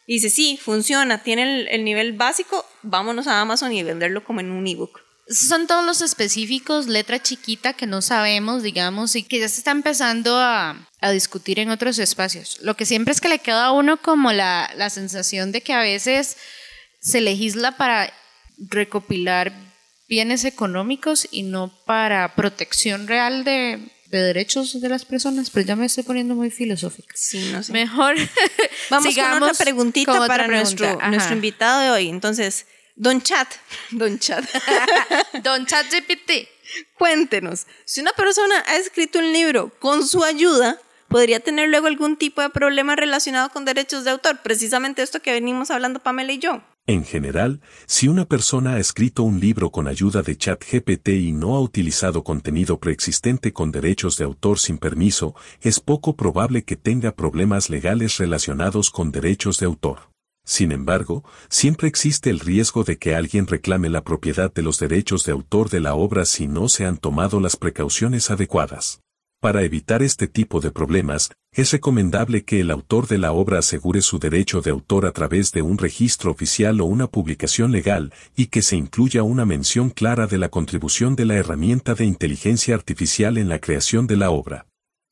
[SPEAKER 4] y dice, sí, funciona, tiene el, nivel básico, vámonos a Amazon y venderlo como en un ebook.
[SPEAKER 3] Son todos los específicos, letra chiquita que no sabemos, digamos, y que ya se está empezando a, a discutir en otros espacios. Lo que siempre es que le queda a uno como la, la sensación de que a veces se legisla para recopilar bienes económicos y no para protección real de, de derechos de las personas, pero ya me estoy poniendo muy filosófica.
[SPEAKER 4] Sí, no sé.
[SPEAKER 3] Mejor [laughs]
[SPEAKER 4] vamos con otra preguntita para nuestro, nuestro invitado de hoy. Entonces, Don Chat, Don Chat, [laughs]
[SPEAKER 3] Don Chat GPT,
[SPEAKER 4] cuéntenos, si una persona ha escrito un libro con su ayuda, podría tener luego algún tipo de problema relacionado con derechos de autor, precisamente esto que venimos hablando Pamela y yo.
[SPEAKER 5] En general, si una persona ha escrito un libro con ayuda de ChatGPT y no ha utilizado contenido preexistente con derechos de autor sin permiso, es poco probable que tenga problemas legales relacionados con derechos de autor. Sin embargo, siempre existe el riesgo de que alguien reclame la propiedad de los derechos de autor de la obra si no se han tomado las precauciones adecuadas. Para evitar este tipo de problemas, es recomendable que el autor de la obra asegure su derecho de autor a través de un registro oficial o una publicación legal y que se incluya una mención clara de la contribución de la herramienta de inteligencia artificial en la creación de la obra.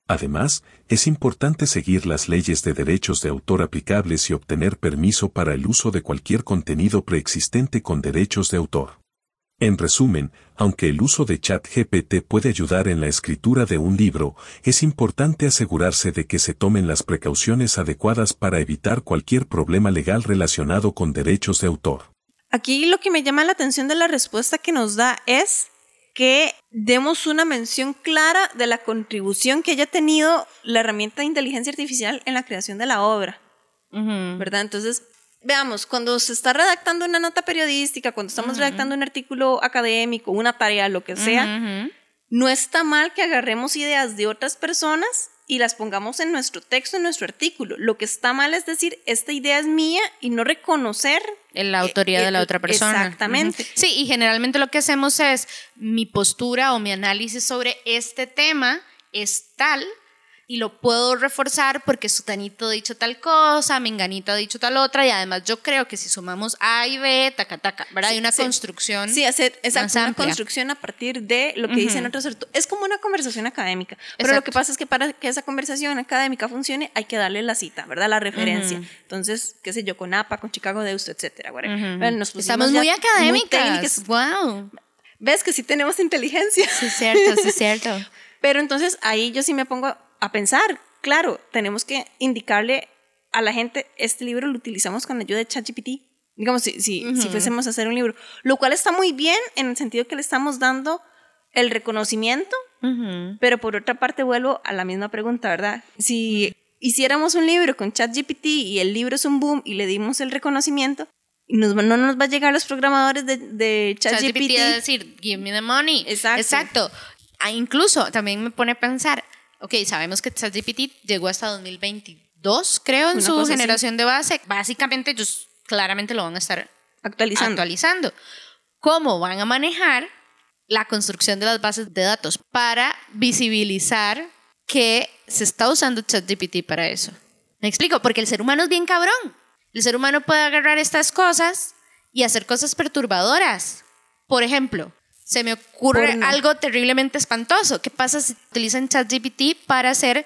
[SPEAKER 5] Además, es importante seguir las leyes de derechos de autor aplicables y obtener permiso para el uso de cualquier contenido preexistente con derechos de autor. En resumen, aunque el uso de ChatGPT puede ayudar en la escritura de un libro, es importante asegurarse de que se tomen las precauciones adecuadas para evitar cualquier problema legal relacionado con derechos de autor.
[SPEAKER 4] Aquí lo que me llama la atención de la respuesta que nos da es que demos una mención clara de la contribución que haya tenido la herramienta de inteligencia artificial en la creación de la obra. ¿Verdad? Entonces, veamos, cuando se está redactando una nota periodística, cuando estamos redactando un artículo académico, una tarea, lo que sea, no está mal que agarremos ideas de otras personas y las pongamos en nuestro texto, en nuestro artículo. Lo que está mal es decir, esta idea es mía y no reconocer
[SPEAKER 3] la autoría de la otra persona.
[SPEAKER 4] Exactamente.
[SPEAKER 3] Sí, y generalmente lo que hacemos es mi postura o mi análisis sobre este tema es tal y lo puedo reforzar porque Sutanito ha dicho tal cosa, Menganito ha dicho tal otra, y además yo creo que si sumamos A y B, taca, taca, ¿verdad? Hay una construcción.
[SPEAKER 4] Sí, hacer exacto, una construcción a partir de lo que dicen otros. Es como una conversación académica. Pero lo que pasa es que para que esa conversación académica funcione, hay que darle la cita, ¿verdad? La referencia. Entonces, qué sé yo, con APA, con Chicago Deusto, etcétera.
[SPEAKER 3] Estamos muy académicas. wow.
[SPEAKER 4] ¿Ves que sí tenemos inteligencia?
[SPEAKER 3] Sí, cierto, sí, cierto. [laughs]
[SPEAKER 4] Pero entonces ahí yo sí me pongo a pensar, claro, tenemos que indicarle a la gente, este libro lo utilizamos con la ayuda de ChatGPT. Digamos, si, si, fuésemos a hacer un libro. Lo cual está muy bien en el sentido que le estamos dando el reconocimiento, pero por otra parte vuelvo a la misma pregunta, ¿verdad? Si hiciéramos un libro con ChatGPT y el libro es un boom y le dimos el reconocimiento, no nos va a llegar los programadores de, de ChatGPT.
[SPEAKER 3] ChatGPT a decir, give me the money. Exacto. Exacto. Ah, incluso también me pone a pensar, ok, sabemos que ChatGPT llegó hasta 2022, creo, en su generación de base. Básicamente ellos claramente lo van a estar actualizando. actualizando. ¿Cómo van a manejar la construcción de las bases de datos para visibilizar que se está usando ChatGPT para eso? Me explico, porque el ser humano es bien cabrón. El ser humano puede agarrar estas cosas y hacer cosas perturbadoras. Por ejemplo, se me ocurre algo terriblemente espantoso. ¿Qué pasa si utilizan ChatGPT para hacer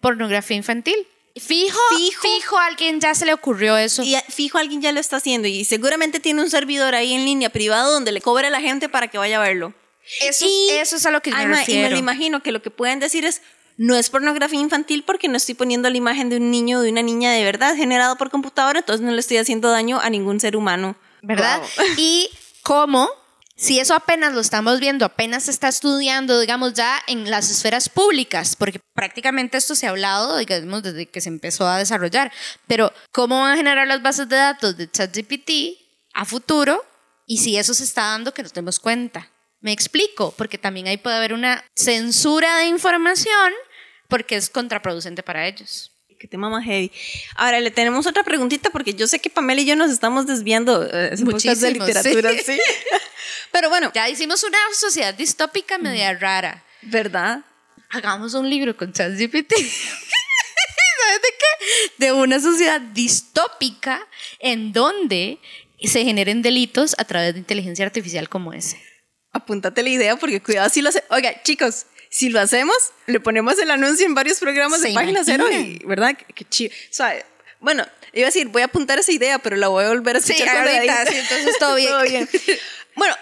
[SPEAKER 3] pornografía infantil? Fijo, fijo, a alguien ya se le ocurrió eso.
[SPEAKER 4] Y fijo, alguien ya lo está haciendo. Y seguramente tiene un servidor ahí en línea privado donde le cobre a la gente para que vaya a verlo.
[SPEAKER 3] Eso, eso es a lo que me refiero.
[SPEAKER 4] Y me lo imagino que lo que pueden decir es, no es pornografía infantil porque no estoy poniendo la imagen de un niño o de una niña de verdad generado por computadora, entonces no le estoy haciendo daño a ningún ser humano.
[SPEAKER 3] ¿Verdad? Y cómo si eso apenas lo estamos viendo, apenas se está estudiando, digamos, ya en las esferas públicas, porque prácticamente esto se ha hablado, digamos, desde que se empezó a desarrollar, pero ¿cómo van a generar las bases de datos de ChatGPT a futuro? Y si eso se está dando, que nos demos cuenta. Me explico, porque también ahí puede haber una censura de información porque es contraproducente para ellos.
[SPEAKER 4] Qué tema más heavy. Ahora le tenemos otra preguntita porque yo sé que Pamela y yo nos estamos desviando eh, de literatura, ¿sí? [laughs] Pero bueno.
[SPEAKER 3] Ya hicimos una sociedad distópica media rara.
[SPEAKER 4] ¿Verdad?
[SPEAKER 3] Hagamos un libro con ChatGPT. [laughs] ¿Sabes de qué? De una sociedad distópica en donde se generen delitos a través de inteligencia artificial como ese.
[SPEAKER 4] Apúntate la idea porque cuidado si lo hace. Oiga, chicos, si lo hacemos, le ponemos el anuncio en varios programas de Página Cero y, ¿verdad? Qué, chido. O sea, bueno, iba a decir, voy a apuntar esa idea, pero la voy a volver a escuchar.
[SPEAKER 3] Sí, entonces todo bien. [laughs] todo bien.
[SPEAKER 4] bueno,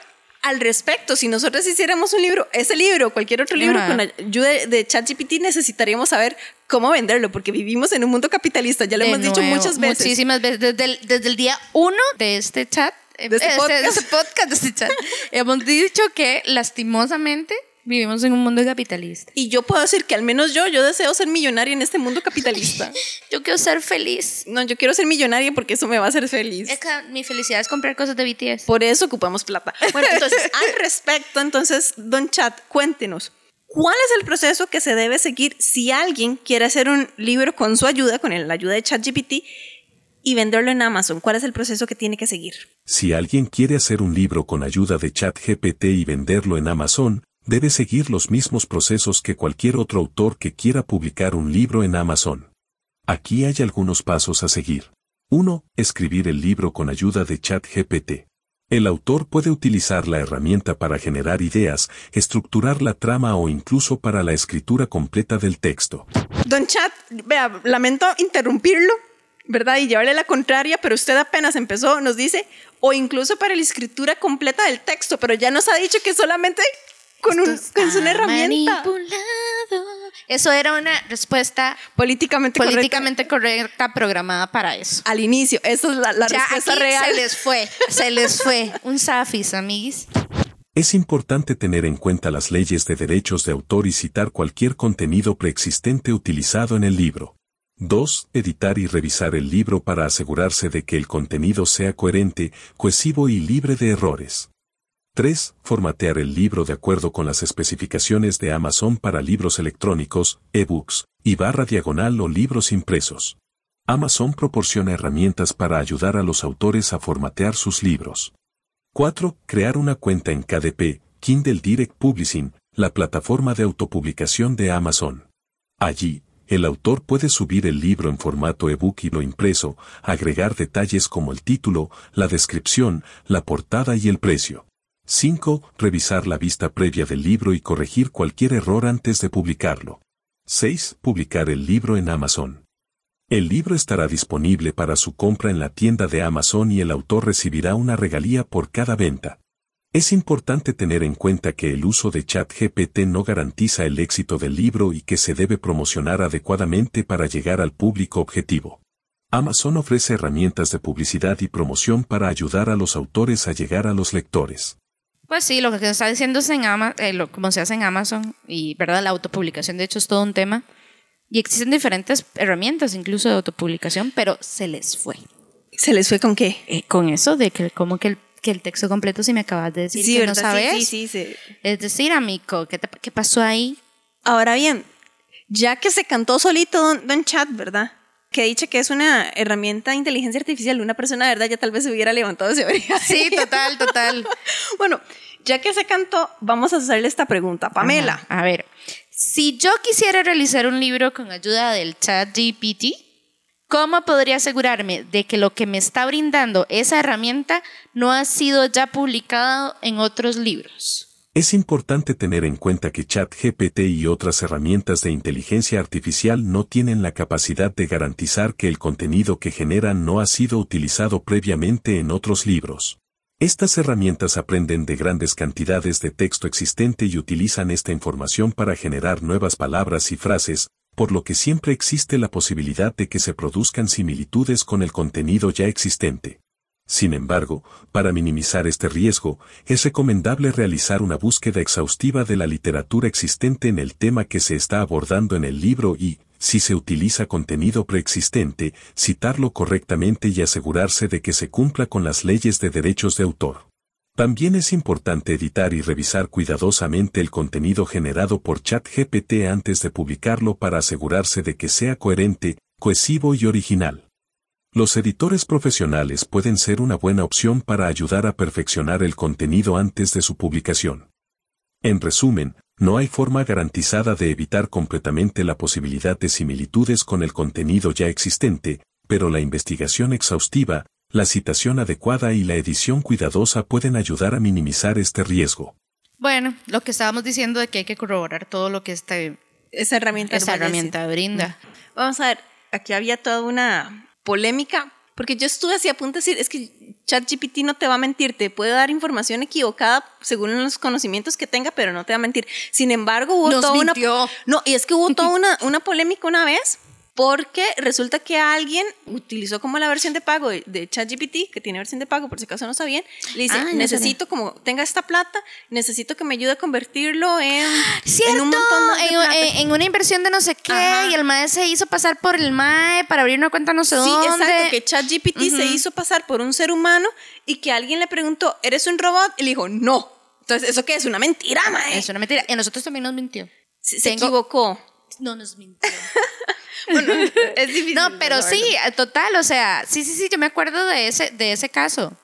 [SPEAKER 4] al respecto, si nosotros hiciéramos un libro, ese libro, cualquier otro libro con ayuda de ChatGPT, necesitaríamos saber cómo venderlo, porque vivimos en un mundo capitalista, ya lo hemos dicho muchas veces.
[SPEAKER 3] Muchísimas veces, desde el, desde el día uno de este chat,
[SPEAKER 4] de este,
[SPEAKER 3] podcast. este podcast, de este chat, [laughs] hemos dicho que lastimosamente Vivimos en un mundo capitalista.
[SPEAKER 4] Y yo puedo decir que al menos yo, yo deseo ser millonaria en este mundo capitalista. [laughs]
[SPEAKER 3] yo quiero ser feliz.
[SPEAKER 4] No, yo quiero ser millonaria porque eso me va a hacer feliz.
[SPEAKER 3] Es que mi felicidad es comprar cosas de BTS.
[SPEAKER 4] Por eso ocupamos plata. [laughs] Bueno, entonces, [laughs] al respecto, entonces, Don Chat, cuéntenos. ¿Cuál es el proceso que se debe seguir si alguien quiere hacer un libro con su ayuda, con la ayuda de ChatGPT, y venderlo en Amazon? ¿Cuál es el proceso que tiene que seguir?
[SPEAKER 5] Si alguien quiere hacer un libro con ayuda de ChatGPT y venderlo en Amazon, debe seguir los mismos procesos que cualquier otro autor que quiera publicar un libro en Amazon. Aquí hay algunos pasos a seguir. 1. Escribir el libro con ayuda de ChatGPT. El autor puede utilizar la herramienta para generar ideas, estructurar la trama o incluso para la escritura completa del texto.
[SPEAKER 4] Don Chat, vea, lamento interrumpirlo, ¿verdad? Y llevarle la contraria, pero usted apenas empezó, nos dice, o incluso para la escritura completa del texto, pero ya nos ha dicho que solamente con, un, una herramienta.
[SPEAKER 3] Eso era una respuesta
[SPEAKER 4] políticamente,
[SPEAKER 3] políticamente correcta. programada para eso.
[SPEAKER 4] Al inicio, esa es la, respuesta real.
[SPEAKER 3] Se les fue, se les fue. Un safis, amiguis.
[SPEAKER 5] Es importante tener en cuenta las leyes de derechos de autor y citar cualquier contenido preexistente utilizado en el libro. 2. Editar y revisar el libro para asegurarse de que el contenido sea coherente, cohesivo y libre de errores. 3. Formatear el libro de acuerdo con las especificaciones de Amazon para libros electrónicos, ebooks, y barra diagonal o libros impresos. Amazon proporciona herramientas para ayudar a los autores a formatear sus libros. 4. Crear una cuenta en KDP, Kindle Direct Publishing, la plataforma de autopublicación de Amazon. Allí, el autor puede subir el libro en formato ebook y lo impreso, agregar detalles como el título, la descripción, la portada y el precio. 5. Revisar la vista previa del libro y corregir cualquier error antes de publicarlo. 6. Publicar el libro en Amazon. El libro estará disponible para su compra en la tienda de Amazon y el autor recibirá una regalía por cada venta. Es importante tener en cuenta que el uso de ChatGPT no garantiza el éxito del libro y que se debe promocionar adecuadamente para llegar al público objetivo. Amazon ofrece herramientas de publicidad y promoción para ayudar a los autores a llegar a los lectores.
[SPEAKER 3] Pues sí, lo que se está diciendo es en Amazon, eh, como se hace en Amazon, y verdad, la autopublicación de hecho es todo un tema. Y existen diferentes herramientas incluso de autopublicación, pero se les fue.
[SPEAKER 4] ¿Se les fue con qué?
[SPEAKER 3] Eh, con eso de que como que el, que el texto completo, si me acabas de decir que no sabes.
[SPEAKER 4] Sí, sí, sí,
[SPEAKER 3] Es decir, amigo, ¿qué, ¿qué pasó ahí?
[SPEAKER 4] Ahora bien, ya que se cantó solito Don, don Chat, ¿verdad? Que dicho que es una herramienta de inteligencia artificial, una persona de verdad ya tal vez se hubiera levantado y se habría...
[SPEAKER 3] Sí, total, total. [laughs]
[SPEAKER 4] bueno, ya que se cantó, vamos a hacerle esta pregunta. Pamela.
[SPEAKER 3] a ver, si yo quisiera realizar un libro con ayuda del chat GPT, ¿cómo podría asegurarme de que lo que me está brindando esa herramienta no ha sido ya publicado en otros libros?
[SPEAKER 5] Es importante tener en cuenta que ChatGPT y otras herramientas de inteligencia artificial no tienen la capacidad de garantizar que el contenido que generan no ha sido utilizado previamente en otros libros. Estas herramientas aprenden de grandes cantidades de texto existente y utilizan esta información para generar nuevas palabras y frases, por lo que siempre existe la posibilidad de que se produzcan similitudes con el contenido ya existente. Sin embargo, para minimizar este riesgo, es recomendable realizar una búsqueda exhaustiva de la literatura existente en el tema que se está abordando en el libro y, si se utiliza contenido preexistente, citarlo correctamente y asegurarse de que se cumpla con las leyes de derechos de autor. También es importante editar y revisar cuidadosamente el contenido generado por ChatGPT antes de publicarlo para asegurarse de que sea coherente, cohesivo y original. Los editores profesionales pueden ser una buena opción para ayudar a perfeccionar el contenido antes de su publicación. En resumen, no hay forma garantizada de evitar completamente la posibilidad de similitudes con el contenido ya existente, pero la investigación exhaustiva, la citación adecuada y la edición cuidadosa pueden ayudar a minimizar este riesgo.
[SPEAKER 3] Bueno, lo que estábamos diciendo de que hay que corroborar todo lo que este,
[SPEAKER 4] esa herramienta,
[SPEAKER 3] esa herramienta brinda.
[SPEAKER 4] Vamos a ver, aquí había toda una polémica, porque yo estuve así a punto de decir, es que ChatGPT no te va a mentir, te puede dar información equivocada según los conocimientos que tenga, pero no te va a mentir. Sin embargo, hubo toda una... No, y es que hubo toda [laughs] una, una polémica una vez porque resulta que alguien utilizó como la versión de pago de, ChatGPT, que tiene versión de pago, por si acaso no sabían, le dice, ah, necesito como tenga esta plata, necesito que me ayude a convertirlo en,
[SPEAKER 3] en un montón de plata. En, una inversión de no sé qué, y el MAE se hizo pasar por el MAE para abrir una cuenta no sé dónde.
[SPEAKER 4] Sí, exacto, que ChatGPT se hizo pasar por un ser humano y que alguien le preguntó, ¿eres un robot? Y le dijo, no. Entonces, ¿eso qué es? Una mentira, MAE.
[SPEAKER 3] Es una mentira. Y a nosotros también nos mintió.
[SPEAKER 4] Se, equivocó.
[SPEAKER 3] No nos mintió. [laughs] bueno, es [laughs] difícil. No, pero sí, total, o sea, sí, sí, sí, yo me acuerdo de ese, de ese caso.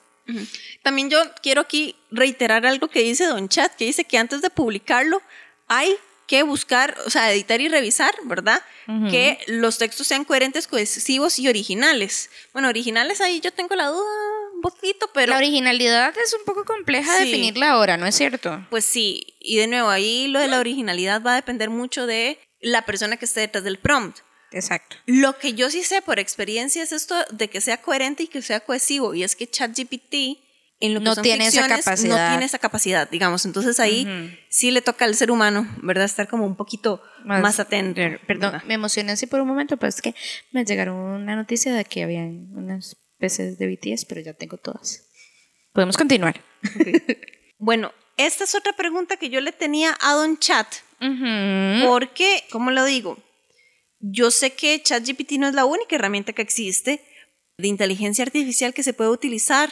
[SPEAKER 4] También yo quiero aquí reiterar algo que dice Don Chat, que dice que antes de publicarlo hay que buscar, o sea, editar y revisar, ¿verdad? Que los textos sean coherentes, cohesivos y originales. Bueno, originales ahí yo tengo la duda un poquito, pero...
[SPEAKER 3] La originalidad es un poco compleja definirla ahora, ¿no es cierto?
[SPEAKER 4] Pues sí, y de nuevo, ahí lo de la originalidad va a depender mucho de la persona que esté detrás del prompt.
[SPEAKER 3] Exacto.
[SPEAKER 4] Lo que yo sí sé por experiencia es esto de que sea coherente y que sea cohesivo. Y es que ChatGPT en lo que
[SPEAKER 3] no tiene esa capacidad.
[SPEAKER 4] no tiene esa capacidad, digamos. Entonces ahí sí le toca al ser humano, ¿verdad? Estar como un poquito más, atento.
[SPEAKER 3] Perdón, me emocioné así por un momento, pero es que me llegaron una noticia de que habían unas peces de BTS, pero ya tengo todas. Podemos continuar. [laughs]
[SPEAKER 4] bueno, esta es otra pregunta que yo le tenía a Don Chat. Porque, ¿cómo lo digo? Yo sé que ChatGPT no es la única herramienta que existe de inteligencia artificial que se puede utilizar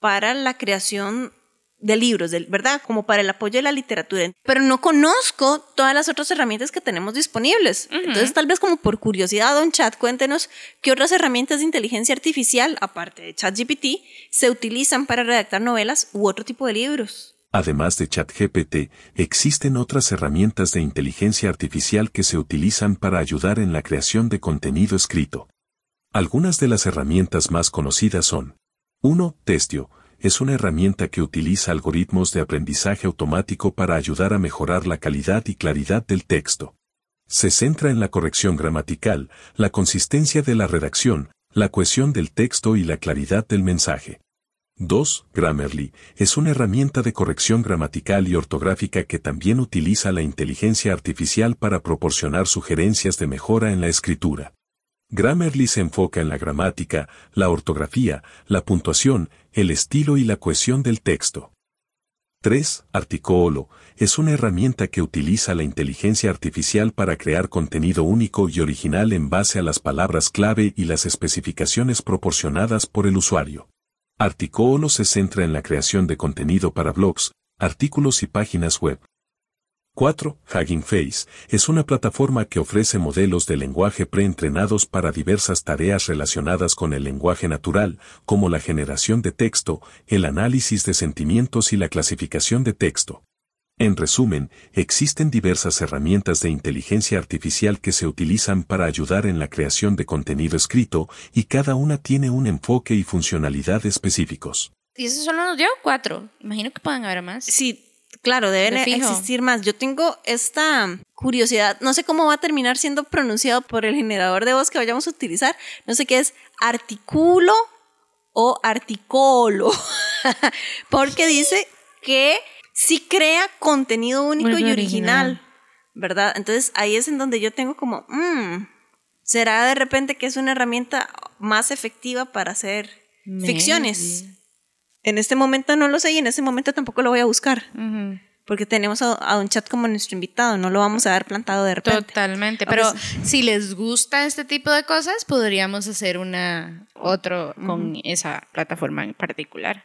[SPEAKER 4] para la creación de libros, ¿verdad? Como para el apoyo de la literatura. Pero no conozco todas las otras herramientas que tenemos disponibles. Entonces, tal vez como por curiosidad, don Chat, cuéntenos qué otras herramientas de inteligencia artificial, aparte de ChatGPT, se utilizan para redactar novelas u otro tipo de libros.
[SPEAKER 5] Además de ChatGPT, existen otras herramientas de inteligencia artificial que se utilizan para ayudar en la creación de contenido escrito. Algunas de las herramientas más conocidas son 1. Testio. Es una herramienta que utiliza algoritmos de aprendizaje automático para ayudar a mejorar la calidad y claridad del texto. Se centra en la corrección gramatical, la consistencia de la redacción, la cohesión del texto y la claridad del mensaje. 2. Grammarly es una herramienta de corrección gramatical y ortográfica que también utiliza la inteligencia artificial para proporcionar sugerencias de mejora en la escritura. Grammarly se enfoca en la gramática, la ortografía, la puntuación, el estilo y la cohesión del texto. 3. Articolo es una herramienta que utiliza la inteligencia artificial para crear contenido único y original en base a las palabras clave y las especificaciones proporcionadas por el usuario. Articolo se centra en la creación de contenido para blogs, artículos y páginas web. 4. Hugging Face es una plataforma que ofrece modelos de lenguaje preentrenados para diversas tareas relacionadas con el lenguaje natural, como la generación de texto, el análisis de sentimientos y la clasificación de texto. En resumen, existen diversas herramientas de inteligencia artificial que se utilizan para ayudar en la creación de contenido escrito y cada una tiene un enfoque y funcionalidad específicos.
[SPEAKER 3] Y eso solo nos dio cuatro. Imagino que puedan haber más.
[SPEAKER 4] Sí, claro, deben existir más. Yo tengo esta curiosidad, no sé cómo va a terminar siendo pronunciado por el generador de voz que vayamos a utilizar. No sé qué es artículo o articolo, [laughs] porque dice que sí crea contenido único y original, ¿verdad? Entonces ahí es en donde yo tengo como, mmm, ¿será de repente que es una herramienta más efectiva para hacer ficciones? En este momento no lo sé y en este momento tampoco lo voy a buscar. Porque tenemos a, un chat como nuestro invitado, no lo vamos a dar plantado de repente.
[SPEAKER 3] Totalmente, pero si les gusta este tipo de cosas, podríamos hacer una otro con esa plataforma en particular.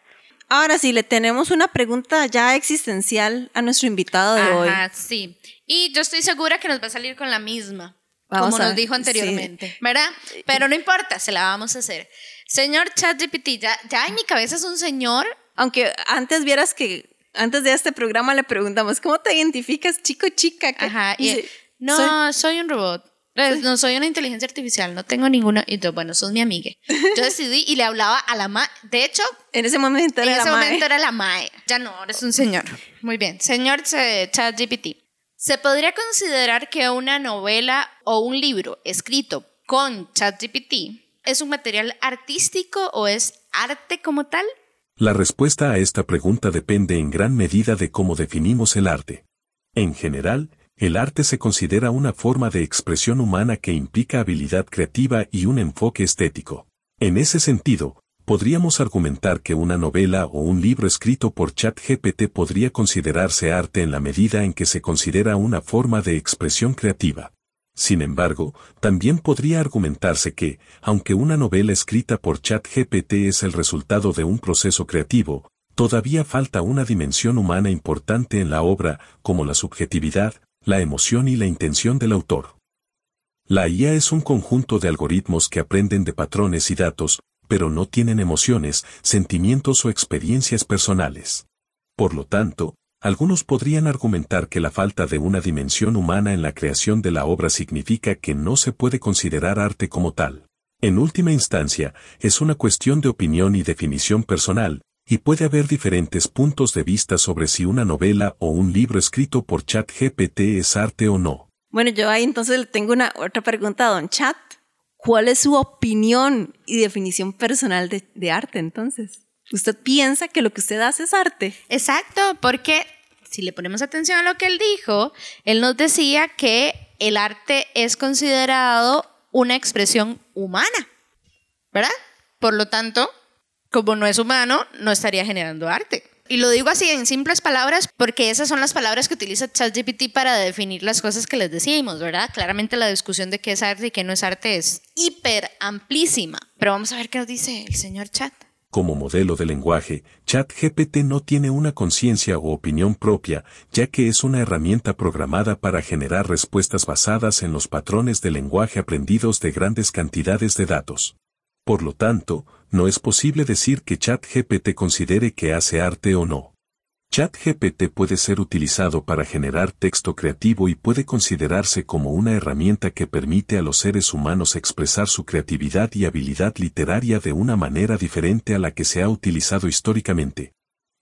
[SPEAKER 4] Ahora sí, le tenemos una pregunta ya existencial a nuestro invitado de hoy.
[SPEAKER 3] sí. Y yo estoy segura que nos va a salir con la misma, como nos dijo anteriormente, ¿verdad? Pero no importa, se la vamos a hacer. Señor ChatGPT, ya, ya en mi cabeza es un señor.
[SPEAKER 4] Aunque antes vieras que antes de este programa le preguntamos, ¿cómo te identificas, chico, chica?
[SPEAKER 3] Ajá, y, no, soy, un robot. Eh, no soy una inteligencia artificial, no tengo ninguna. Y bueno, sos mi amiga. Yo decidí y le hablaba a la MAE. De hecho,
[SPEAKER 4] en ese momento era
[SPEAKER 3] en
[SPEAKER 4] ese
[SPEAKER 3] momento era la MAE. Ya no, eres un señor. Muy bien. Señor ChatGPT. ¿Se podría considerar que una novela o un libro escrito con ChatGPT es un material artístico o es arte como tal?
[SPEAKER 5] La respuesta a esta pregunta depende en gran medida de cómo definimos el arte. En general, el arte se considera una forma de expresión humana que implica habilidad creativa y un enfoque estético. En ese sentido, podríamos argumentar que una novela o un libro escrito por ChatGPT podría considerarse arte en la medida en que se considera una forma de expresión creativa. Sin embargo, también podría argumentarse que, aunque una novela escrita por ChatGPT es el resultado de un proceso creativo, todavía falta una dimensión humana importante en la obra, como la subjetividad, la emoción y la intención del autor. La IA es un conjunto de algoritmos que aprenden de patrones y datos, pero no tienen emociones, sentimientos o experiencias personales. Por lo tanto, algunos podrían argumentar que la falta de una dimensión humana en la creación de la obra significa que no se puede considerar arte como tal. En última instancia, es una cuestión de opinión y definición personal, y puede haber diferentes puntos de vista sobre si una novela o un libro escrito por ChatGPT es arte o no.
[SPEAKER 4] Bueno, yo ahí entonces le tengo una otra pregunta a Don Chat. ¿Cuál es su opinión y definición personal de, de arte entonces? ¿Usted piensa que lo que usted hace es arte?
[SPEAKER 3] Exacto, porque si le ponemos atención a lo que él dijo, él nos decía que el arte es considerado una expresión humana, ¿verdad? Por lo tanto, como no es humano, no estaría generando arte. Y lo digo así en simples palabras porque esas son las palabras que utiliza ChatGPT para definir las cosas que les decimos, ¿verdad? Claramente la discusión de qué es arte y qué no es arte es hiper amplísima. Pero vamos a ver qué nos dice el señor Chat.
[SPEAKER 5] Como modelo de lenguaje, ChatGPT no tiene una conciencia o opinión propia, ya que es una herramienta programada para generar respuestas basadas en los patrones de lenguaje aprendidos de grandes cantidades de datos. Por lo tanto, no es posible decir que ChatGPT considere que hace arte o no. ChatGPT puede ser utilizado para generar texto creativo y puede considerarse como una herramienta que permite a los seres humanos expresar su creatividad y habilidad literaria de una manera diferente a la que se ha utilizado históricamente.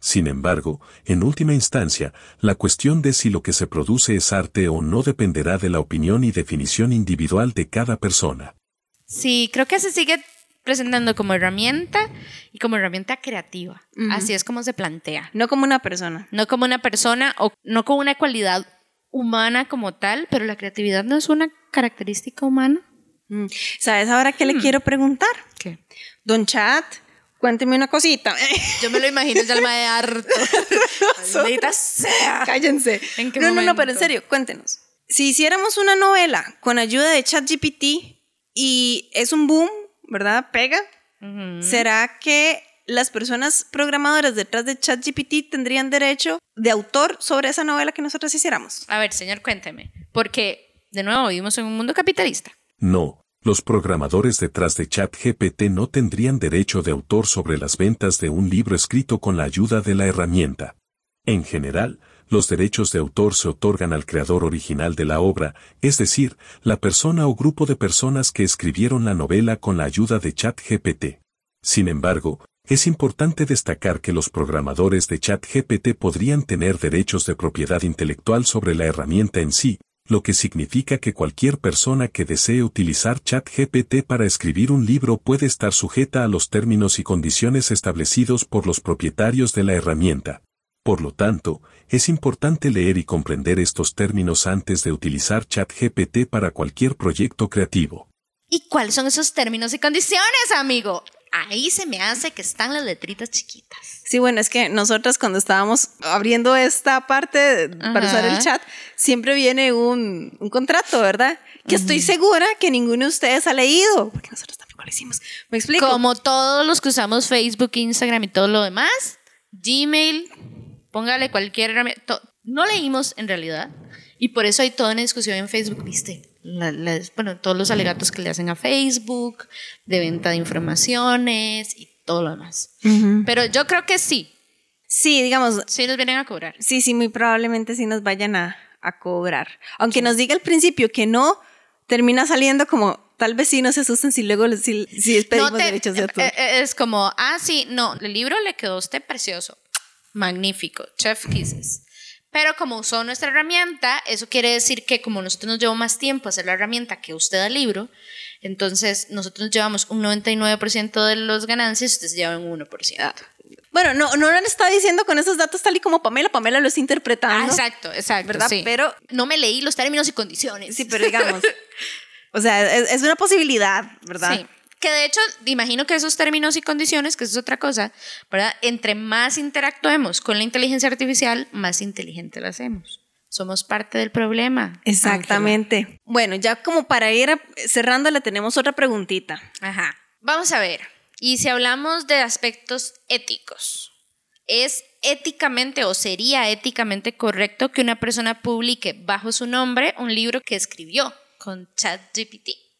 [SPEAKER 5] Sin embargo, en última instancia, la cuestión de si lo que se produce es arte o no dependerá de la opinión y definición individual de cada persona.
[SPEAKER 3] Sí, creo que se sigue presentando como herramienta y como herramienta creativa. Así es como se plantea.
[SPEAKER 4] No como una persona.
[SPEAKER 3] No como una persona o no como una cualidad humana como tal, pero la creatividad no es una característica humana.
[SPEAKER 4] Mm. ¿Sabes ahora qué le mm. quiero preguntar?
[SPEAKER 3] ¿Qué?
[SPEAKER 4] Don Chat, cuénteme una cosita. [laughs]
[SPEAKER 3] Yo me lo imagino, es alma de harto. [laughs]
[SPEAKER 4] sea. Cállense. no, no, no, pero en serio, cuéntenos. Si hiciéramos una novela con ayuda de ChatGPT y es un boom, ¿verdad? Pega. ¿Será que las personas programadoras detrás de ChatGPT tendrían derecho de autor sobre esa novela que nosotros hiciéramos?
[SPEAKER 3] A ver, señor, cuénteme. Porque, de nuevo, vivimos en un mundo capitalista.
[SPEAKER 5] No, los programadores detrás de ChatGPT no tendrían derecho de autor sobre las ventas de un libro escrito con la ayuda de la herramienta. En general, los derechos de autor se otorgan al creador original de la obra, es decir, la persona o grupo de personas que escribieron la novela con la ayuda de ChatGPT. Sin embargo, es importante destacar que los programadores de ChatGPT podrían tener derechos de propiedad intelectual sobre la herramienta en sí, lo que significa que cualquier persona que desee utilizar ChatGPT para escribir un libro puede estar sujeta a los términos y condiciones establecidos por los propietarios de la herramienta. Por lo tanto, es importante leer y comprender estos términos antes de utilizar ChatGPT para cualquier proyecto creativo.
[SPEAKER 3] ¿Y cuáles son esos términos y condiciones, amigo? Ahí se me hace que están las letritas chiquitas.
[SPEAKER 4] Sí, bueno, es que nosotras cuando estábamos abriendo esta parte para usar el chat, siempre viene un, contrato, ¿verdad? Que estoy segura que ninguno de ustedes ha leído, porque nosotros tampoco lo hicimos. ¿Me explico?
[SPEAKER 3] Como todos los que usamos Facebook, Instagram y todo lo demás, Gmail, póngale cualquier herramienta. No leímos en realidad. Y por eso hay toda una discusión en Facebook, ¿viste? bueno, todos los alegatos que le hacen a Facebook, de venta de informaciones y todo lo demás. Pero yo creo que sí.
[SPEAKER 4] Sí, digamos.
[SPEAKER 3] Sí, nos vienen a cobrar.
[SPEAKER 4] Sí, sí, muy probablemente sí nos vayan a, cobrar. Aunque nos diga al principio que no, termina saliendo como tal vez sí no se asusten si luego si, si pedimos derechos de autor.
[SPEAKER 3] Eh, eh, es como, ah, sí, no, el libro le quedó a usted precioso, magnífico, chef kisses. Pero como usó nuestra herramienta, eso quiere decir que como nosotros nos llevó más tiempo hacer la herramienta que usted al libro, entonces nosotros nos llevamos un 99% de los ganancias, ustedes llevan un 1%.
[SPEAKER 4] Bueno, no, no lo han estado diciendo con esos datos tal y como Pamela. Pamela lo está interpretando.
[SPEAKER 3] Ah, exacto, exacto. ¿Verdad? Pero no me leí los términos y condiciones.
[SPEAKER 4] Sí, pero digamos. [laughs] o sea, es, una posibilidad, ¿verdad? Sí.
[SPEAKER 3] Que de hecho, imagino que esos términos y condiciones, que eso es otra cosa, ¿verdad? Entre más interactuemos con la inteligencia artificial, más inteligente la hacemos. Somos parte del problema.
[SPEAKER 4] Exactamente. Bueno, ya como para ir cerrando, le tenemos otra preguntita.
[SPEAKER 3] Ajá. Vamos a ver. Y si hablamos de aspectos éticos, ¿es éticamente o sería éticamente correcto que una persona publique bajo su nombre un libro que escribió con ChatGPT?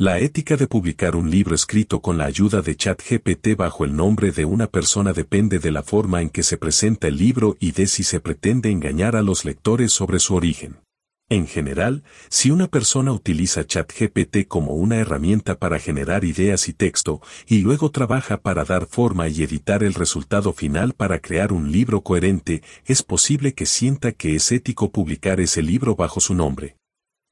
[SPEAKER 5] La ética de publicar un libro escrito con la ayuda de ChatGPT bajo el nombre de una persona depende de la forma en que se presenta el libro y de si se pretende engañar a los lectores sobre su origen. En general, si una persona utiliza ChatGPT como una herramienta para generar ideas y texto, y luego trabaja para dar forma y editar el resultado final para crear un libro coherente, es posible que sienta que es ético publicar ese libro bajo su nombre.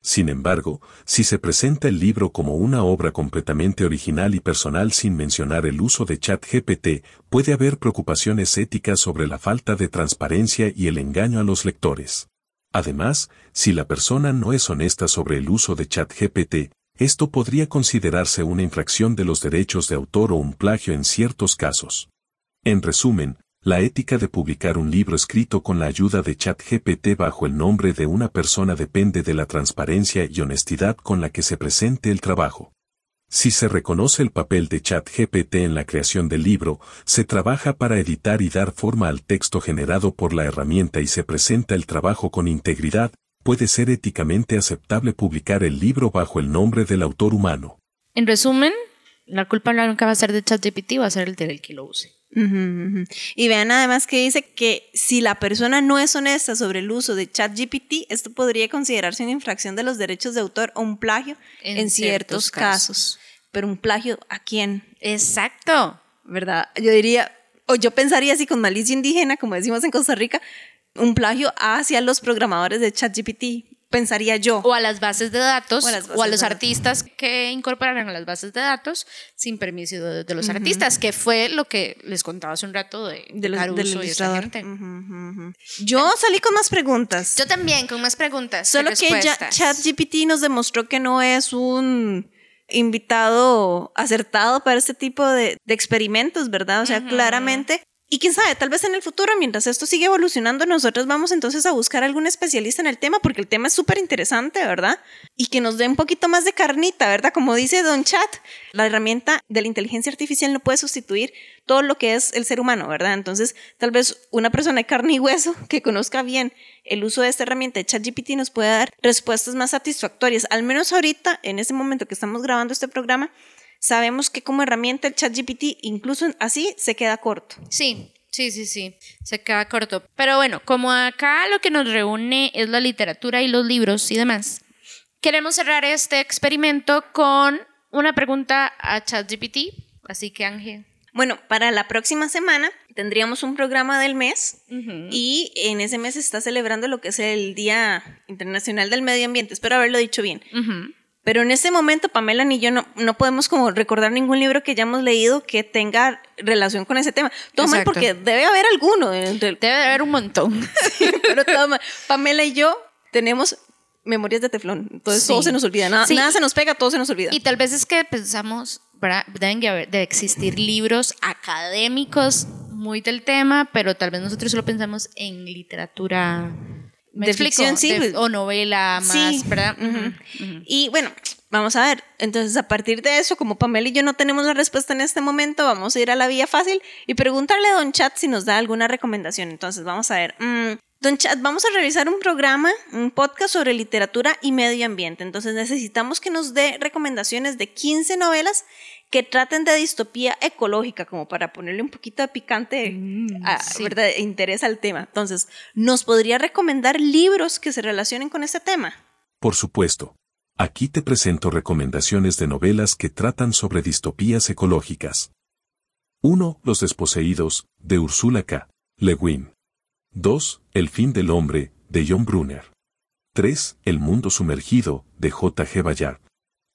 [SPEAKER 5] Sin embargo, si se presenta el libro como una obra completamente original y personal sin mencionar el uso de ChatGPT, puede haber preocupaciones éticas sobre la falta de transparencia y el engaño a los lectores. Además, si la persona no es honesta sobre el uso de ChatGPT, esto podría considerarse una infracción de los derechos de autor o un plagio en ciertos casos. En resumen, la ética de publicar un libro escrito con la ayuda de ChatGPT bajo el nombre de una persona depende de la transparencia y honestidad con la que se presente el trabajo. Si se reconoce el papel de ChatGPT en la creación del libro, se trabaja para editar y dar forma al texto generado por la herramienta y se presenta el trabajo con integridad, puede ser éticamente aceptable publicar el libro bajo el nombre del autor humano.
[SPEAKER 3] En resumen, la culpa nunca va a ser de ChatGPT, va a ser el del que lo use.
[SPEAKER 4] Y vean además que dice que si la persona no es honesta sobre el uso de ChatGPT, esto podría considerarse una infracción de los derechos de autor o un plagio en, ciertos, casos. Pero un plagio a quién?
[SPEAKER 3] Exacto.
[SPEAKER 4] ¿Verdad? Yo diría, o yo pensaría así con malicia indígena, como decimos en Costa Rica, un plagio hacia los programadores de ChatGPT pensaría yo.
[SPEAKER 3] O a las bases de datos, o a, los artistas que incorporaran a las bases de datos sin permiso de, los artistas, que fue lo que les contaba hace un rato de, de los, del y esa gente.
[SPEAKER 4] Yo salí con más preguntas.
[SPEAKER 3] Yo también, con más preguntas.
[SPEAKER 4] Solo que ya ChatGPT nos demostró que no es un invitado acertado para este tipo de, experimentos, ¿verdad? O sea, claramente y quién sabe, tal vez en el futuro, mientras esto sigue evolucionando, nosotros vamos entonces a buscar algún especialista en el tema, porque el tema es súper interesante, ¿verdad? Y que nos dé un poquito más de carnita, ¿verdad? Como dice Don Chat, la herramienta de la inteligencia artificial no puede sustituir todo lo que es el ser humano, ¿verdad? Entonces, tal vez una persona de carne y hueso [laughs] que conozca bien el uso de esta herramienta de ChatGPT nos puede dar respuestas más satisfactorias. Al menos ahorita, en este momento que estamos grabando este programa, sabemos que como herramienta el ChatGPT incluso así se queda corto.
[SPEAKER 3] Sí, sí, sí, sí, se queda corto. Pero bueno, como acá lo que nos reúne es la literatura y los libros y demás, queremos cerrar este experimento con una pregunta a ChatGPT. Así que Ángel.
[SPEAKER 4] Bueno, para la próxima semana tendríamos un programa del mes y en ese mes se está celebrando lo que es el Día Internacional del Medio Ambiente. Espero haberlo dicho bien. Pero en ese momento, Pamela ni yo no, no podemos como recordar ningún libro que hayamos leído que tenga relación con ese tema. Todo mal porque debe haber alguno.
[SPEAKER 3] Debe haber un montón. [laughs]
[SPEAKER 4] pero todo mal. Pamela y yo tenemos memorias de teflón. Entonces todo se nos olvida. Nada, nada, se nos pega, todo se nos olvida.
[SPEAKER 3] Y tal vez es que pensamos, deben de existir libros académicos muy del tema, pero tal vez nosotros solo pensamos en literatura de ficción, sí. o novela más, ¿verdad?
[SPEAKER 4] Y bueno, vamos a ver. Entonces, a partir de eso, como Pamela y yo no tenemos la respuesta en este momento, vamos a ir a la vía fácil y preguntarle a Don Chat si nos da alguna recomendación. Entonces, vamos a ver. Mm, Don Chat, vamos a realizar un programa, un podcast sobre literatura y medio ambiente. Entonces necesitamos que nos dé recomendaciones de 15 novelas que traten de distopía ecológica, como para ponerle un poquito de picante mm, a, ¿verdad? E interés al tema. Entonces, ¿nos podría recomendar libros que se relacionen con este tema?
[SPEAKER 5] Por supuesto. Aquí te presento recomendaciones de novelas que tratan sobre distopías ecológicas. 1. Los desposeídos, de Ursula K. Le Guin. 2. El fin del hombre, de John Brunner. 3. El mundo sumergido, de J. G. Ballard.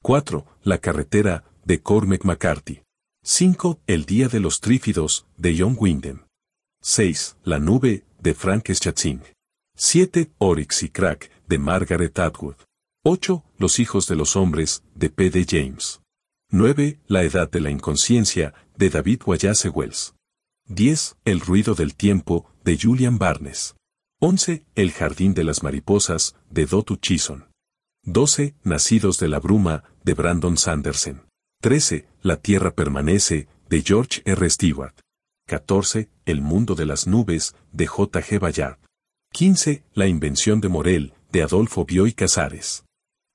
[SPEAKER 5] 4. La carretera, de Cormac McCarthy. 5. El día de los trífidos, de John Wyndham. 6. La nube, de Frank Schatzing. 7. Oryx y Crack, de Margaret Atwood. 8. Los hijos de los hombres, de P. D. James. 9. La edad de la inconsciencia, de David Wallace Wells. 10. El ruido del tiempo, de Julian Barnes. 11. El jardín de las mariposas, de Dotu Chison. 12. Nacidos de la bruma, de Brandon Sanderson. 13. La tierra permanece, de George R. Stewart. 14. El mundo de las nubes, de J. G. Ballard. 15. La invención de Morel, de Adolfo Bioy Casares.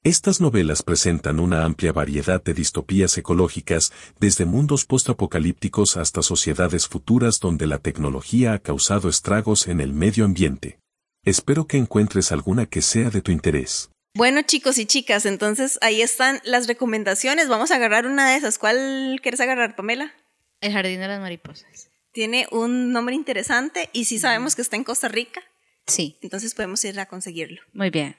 [SPEAKER 5] Estas novelas presentan una amplia variedad de distopías ecológicas, desde mundos postapocalípticos hasta sociedades futuras donde la tecnología ha causado estragos en el medio ambiente. Espero que encuentres alguna que sea de tu interés.
[SPEAKER 4] Bueno, chicos y chicas, entonces ahí están las recomendaciones. Vamos a agarrar una de esas. ¿Cuál quieres agarrar, Pamela?
[SPEAKER 3] El Jardín de las Mariposas.
[SPEAKER 4] Tiene un nombre interesante y sí sabemos que está en Costa Rica.
[SPEAKER 3] Sí.
[SPEAKER 4] Entonces podemos ir a conseguirlo.
[SPEAKER 3] Muy bien.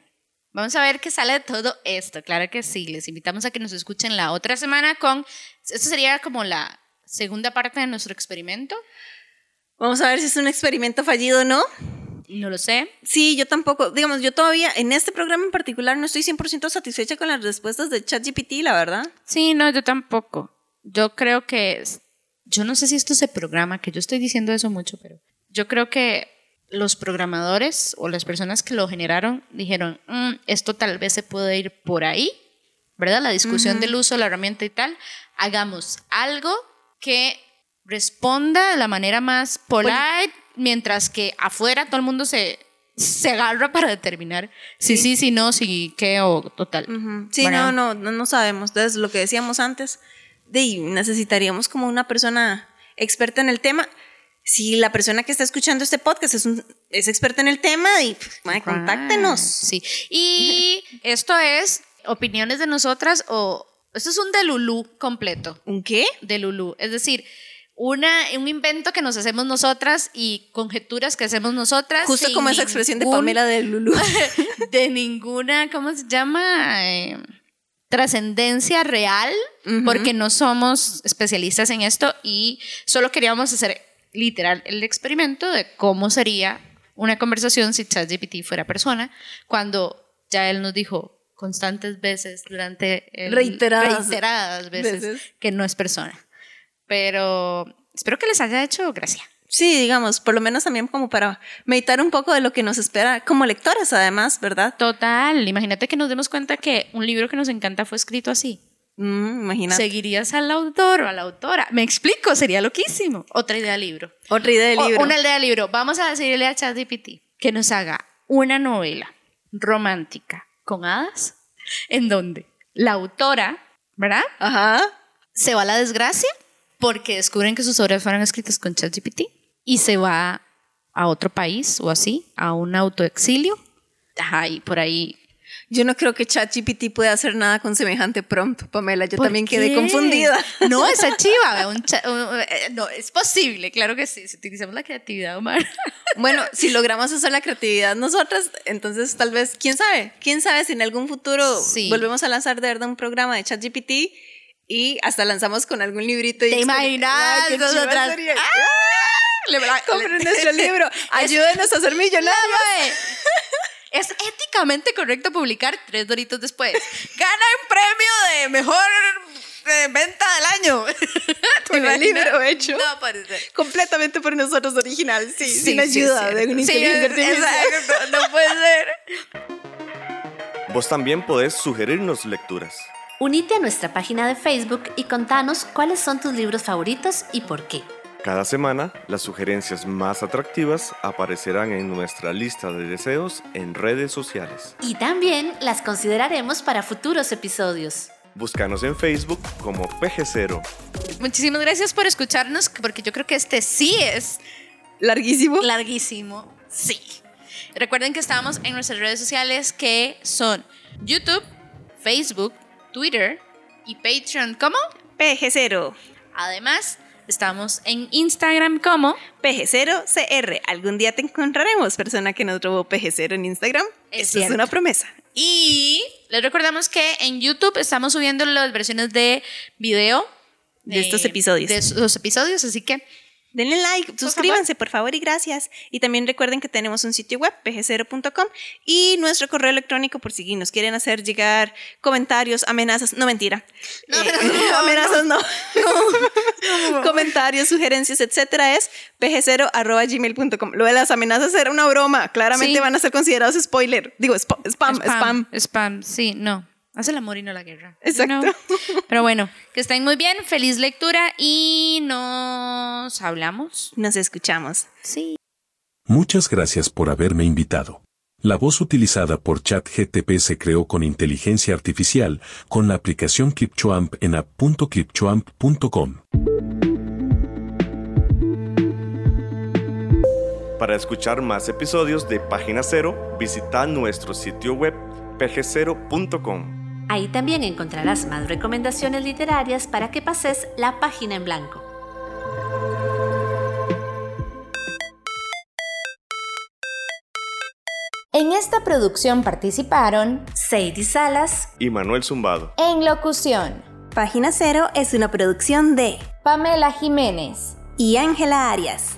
[SPEAKER 3] Vamos a ver qué sale de todo esto. Claro que sí. Les invitamos a que nos escuchen la otra semana con... Esto sería como la segunda parte de nuestro experimento.
[SPEAKER 4] Vamos a ver si es un experimento fallido o no.
[SPEAKER 3] No lo sé.
[SPEAKER 4] Sí, yo tampoco. Digamos, yo todavía en este programa en particular no estoy 100% satisfecha con las respuestas de ChatGPT, la verdad.
[SPEAKER 3] Sí, no, yo tampoco. Yo creo que... Yo no sé si esto se programa, que yo estoy diciendo eso mucho, pero yo creo que los programadores o las personas que lo generaron dijeron, mm, esto tal vez se puede ir por ahí, ¿verdad? La discusión del uso de la herramienta y tal. Hagamos algo que responda de la manera más polite, mientras que afuera todo el mundo se, se agarra para determinar si sí, si no, si qué o total.
[SPEAKER 4] Sí, no, no, no, no sabemos. Entonces, lo que decíamos antes, de necesitaríamos como una persona experta en el tema si la persona que está escuchando este podcast es, un, es experta en el tema, y pues, contáctenos.
[SPEAKER 3] Sí. Y esto es opiniones de nosotras o esto es un delulú completo.
[SPEAKER 4] ¿Un qué?
[SPEAKER 3] Delulú. Es decir, una, un invento que nos hacemos nosotras y conjeturas que hacemos nosotras.
[SPEAKER 4] Justo como esa expresión de Pamela de Lulú. [laughs]
[SPEAKER 3] de ninguna, ¿cómo se llama? Eh, trascendencia real, porque no somos especialistas en esto y solo queríamos hacer literal el experimento de cómo sería una conversación si ChatGPT fuera persona, cuando ya él nos dijo constantes veces durante
[SPEAKER 4] reiteradas,
[SPEAKER 3] veces, que no es persona. Pero espero que les haya hecho gracia.
[SPEAKER 4] Sí, digamos, por lo menos también como para meditar un poco de lo que nos espera como lectores, además, ¿verdad?
[SPEAKER 3] Total. Imagínate que nos demos cuenta que un libro que nos encanta fue escrito así.
[SPEAKER 4] Mm, imagínate.
[SPEAKER 3] ¿Seguirías al autor o a la autora? Me explico, sería loquísimo. Otra idea de libro.
[SPEAKER 4] Otra idea de libro.
[SPEAKER 3] una idea de libro. Vamos a decirle a ChatGPT que nos haga una novela romántica con hadas en donde la autora, ¿verdad?
[SPEAKER 4] Ajá.
[SPEAKER 3] Se va a la desgracia porque descubren que sus obras fueron escritas con ChatGPT y se va a otro país o así, a un autoexilio. Ajá, y por ahí
[SPEAKER 4] yo no creo que ChatGPT pueda hacer nada con semejante prompt, Pamela. Yo también quedé confundida. [laughs]
[SPEAKER 3] No, esa chiva. [laughs] Eh, no, es posible, claro que sí, si utilizamos la creatividad humana. [laughs]
[SPEAKER 4] Bueno, si logramos hacer la creatividad nosotras, entonces tal vez, quién sabe, quién sabe si en algún futuro volvemos a lanzar de verdad un programa de ChatGPT y hasta lanzamos con algún librito.
[SPEAKER 3] Y ¿Te imaginas? Nosotras.
[SPEAKER 4] ¡Ah! [laughs] Compren [laughs] nuestro libro. [laughs] Ayúdenos a ser millonarios
[SPEAKER 3] es éticamente correcto publicar tres doritos después. Gana un premio de mejor eh, venta del año.
[SPEAKER 4] Con el libro hecho. No, parece. Completamente por nosotros original, sí, sin ayuda de un
[SPEAKER 3] Exacto, no puede ser.
[SPEAKER 1] Vos también podés sugerirnos lecturas.
[SPEAKER 2] Unite a nuestra página de Facebook y contanos cuáles son tus libros favoritos y por qué.
[SPEAKER 1] Cada semana, las sugerencias más atractivas aparecerán en nuestra lista de deseos en redes sociales.
[SPEAKER 2] Y también las consideraremos para futuros episodios.
[SPEAKER 1] Búscanos en Facebook como PG0.
[SPEAKER 3] Muchísimas gracias por escucharnos, porque yo creo que este sí es
[SPEAKER 4] larguísimo.
[SPEAKER 3] Larguísimo, sí. Recuerden que estamos en nuestras redes sociales que son YouTube, Facebook, Twitter y Patreon como
[SPEAKER 4] PG0.
[SPEAKER 3] Además, estamos en Instagram como
[SPEAKER 4] PG0CR. Algún día te encontraremos, persona que nos robó PG0 en Instagram. Es Eso es una promesa.
[SPEAKER 3] Y les recordamos que en YouTube estamos subiendo las versiones de video
[SPEAKER 4] de, estos episodios.
[SPEAKER 3] De estos episodios, así que
[SPEAKER 4] denle like, suscríbanse por favor y gracias. Y también recuerden que tenemos un sitio web, pg0.com, y nuestro correo electrónico por si nos quieren hacer llegar comentarios, amenazas, no mentira. No, eh, amenazas no. comentarios, sugerencias, etcétera, es pg0.gmail.com. Lo de las amenazas era una broma. Claramente van a ser considerados spoiler. Digo, spam, spam.
[SPEAKER 3] Spam, spam, sí, no. Hace el amor y no la guerra.
[SPEAKER 4] Exacto. [laughs]
[SPEAKER 3] Pero bueno, que estén muy bien, feliz lectura y nos hablamos.
[SPEAKER 4] Nos escuchamos.
[SPEAKER 3] Sí.
[SPEAKER 5] Muchas gracias por haberme invitado. La voz utilizada por ChatGTP se creó con inteligencia artificial con la aplicación ClipChoamp en app.clipchoamp.com.
[SPEAKER 1] Para escuchar más episodios de Página Cero, visita nuestro sitio web pg0.com.
[SPEAKER 2] Ahí también encontrarás más recomendaciones literarias para que pases la página en blanco. En esta producción participaron Sadie Salas
[SPEAKER 1] y Manuel Zumbado.
[SPEAKER 2] En locución.
[SPEAKER 4] Página Cero es una producción de
[SPEAKER 2] Pamela Jiménez
[SPEAKER 4] y Ángela Arias.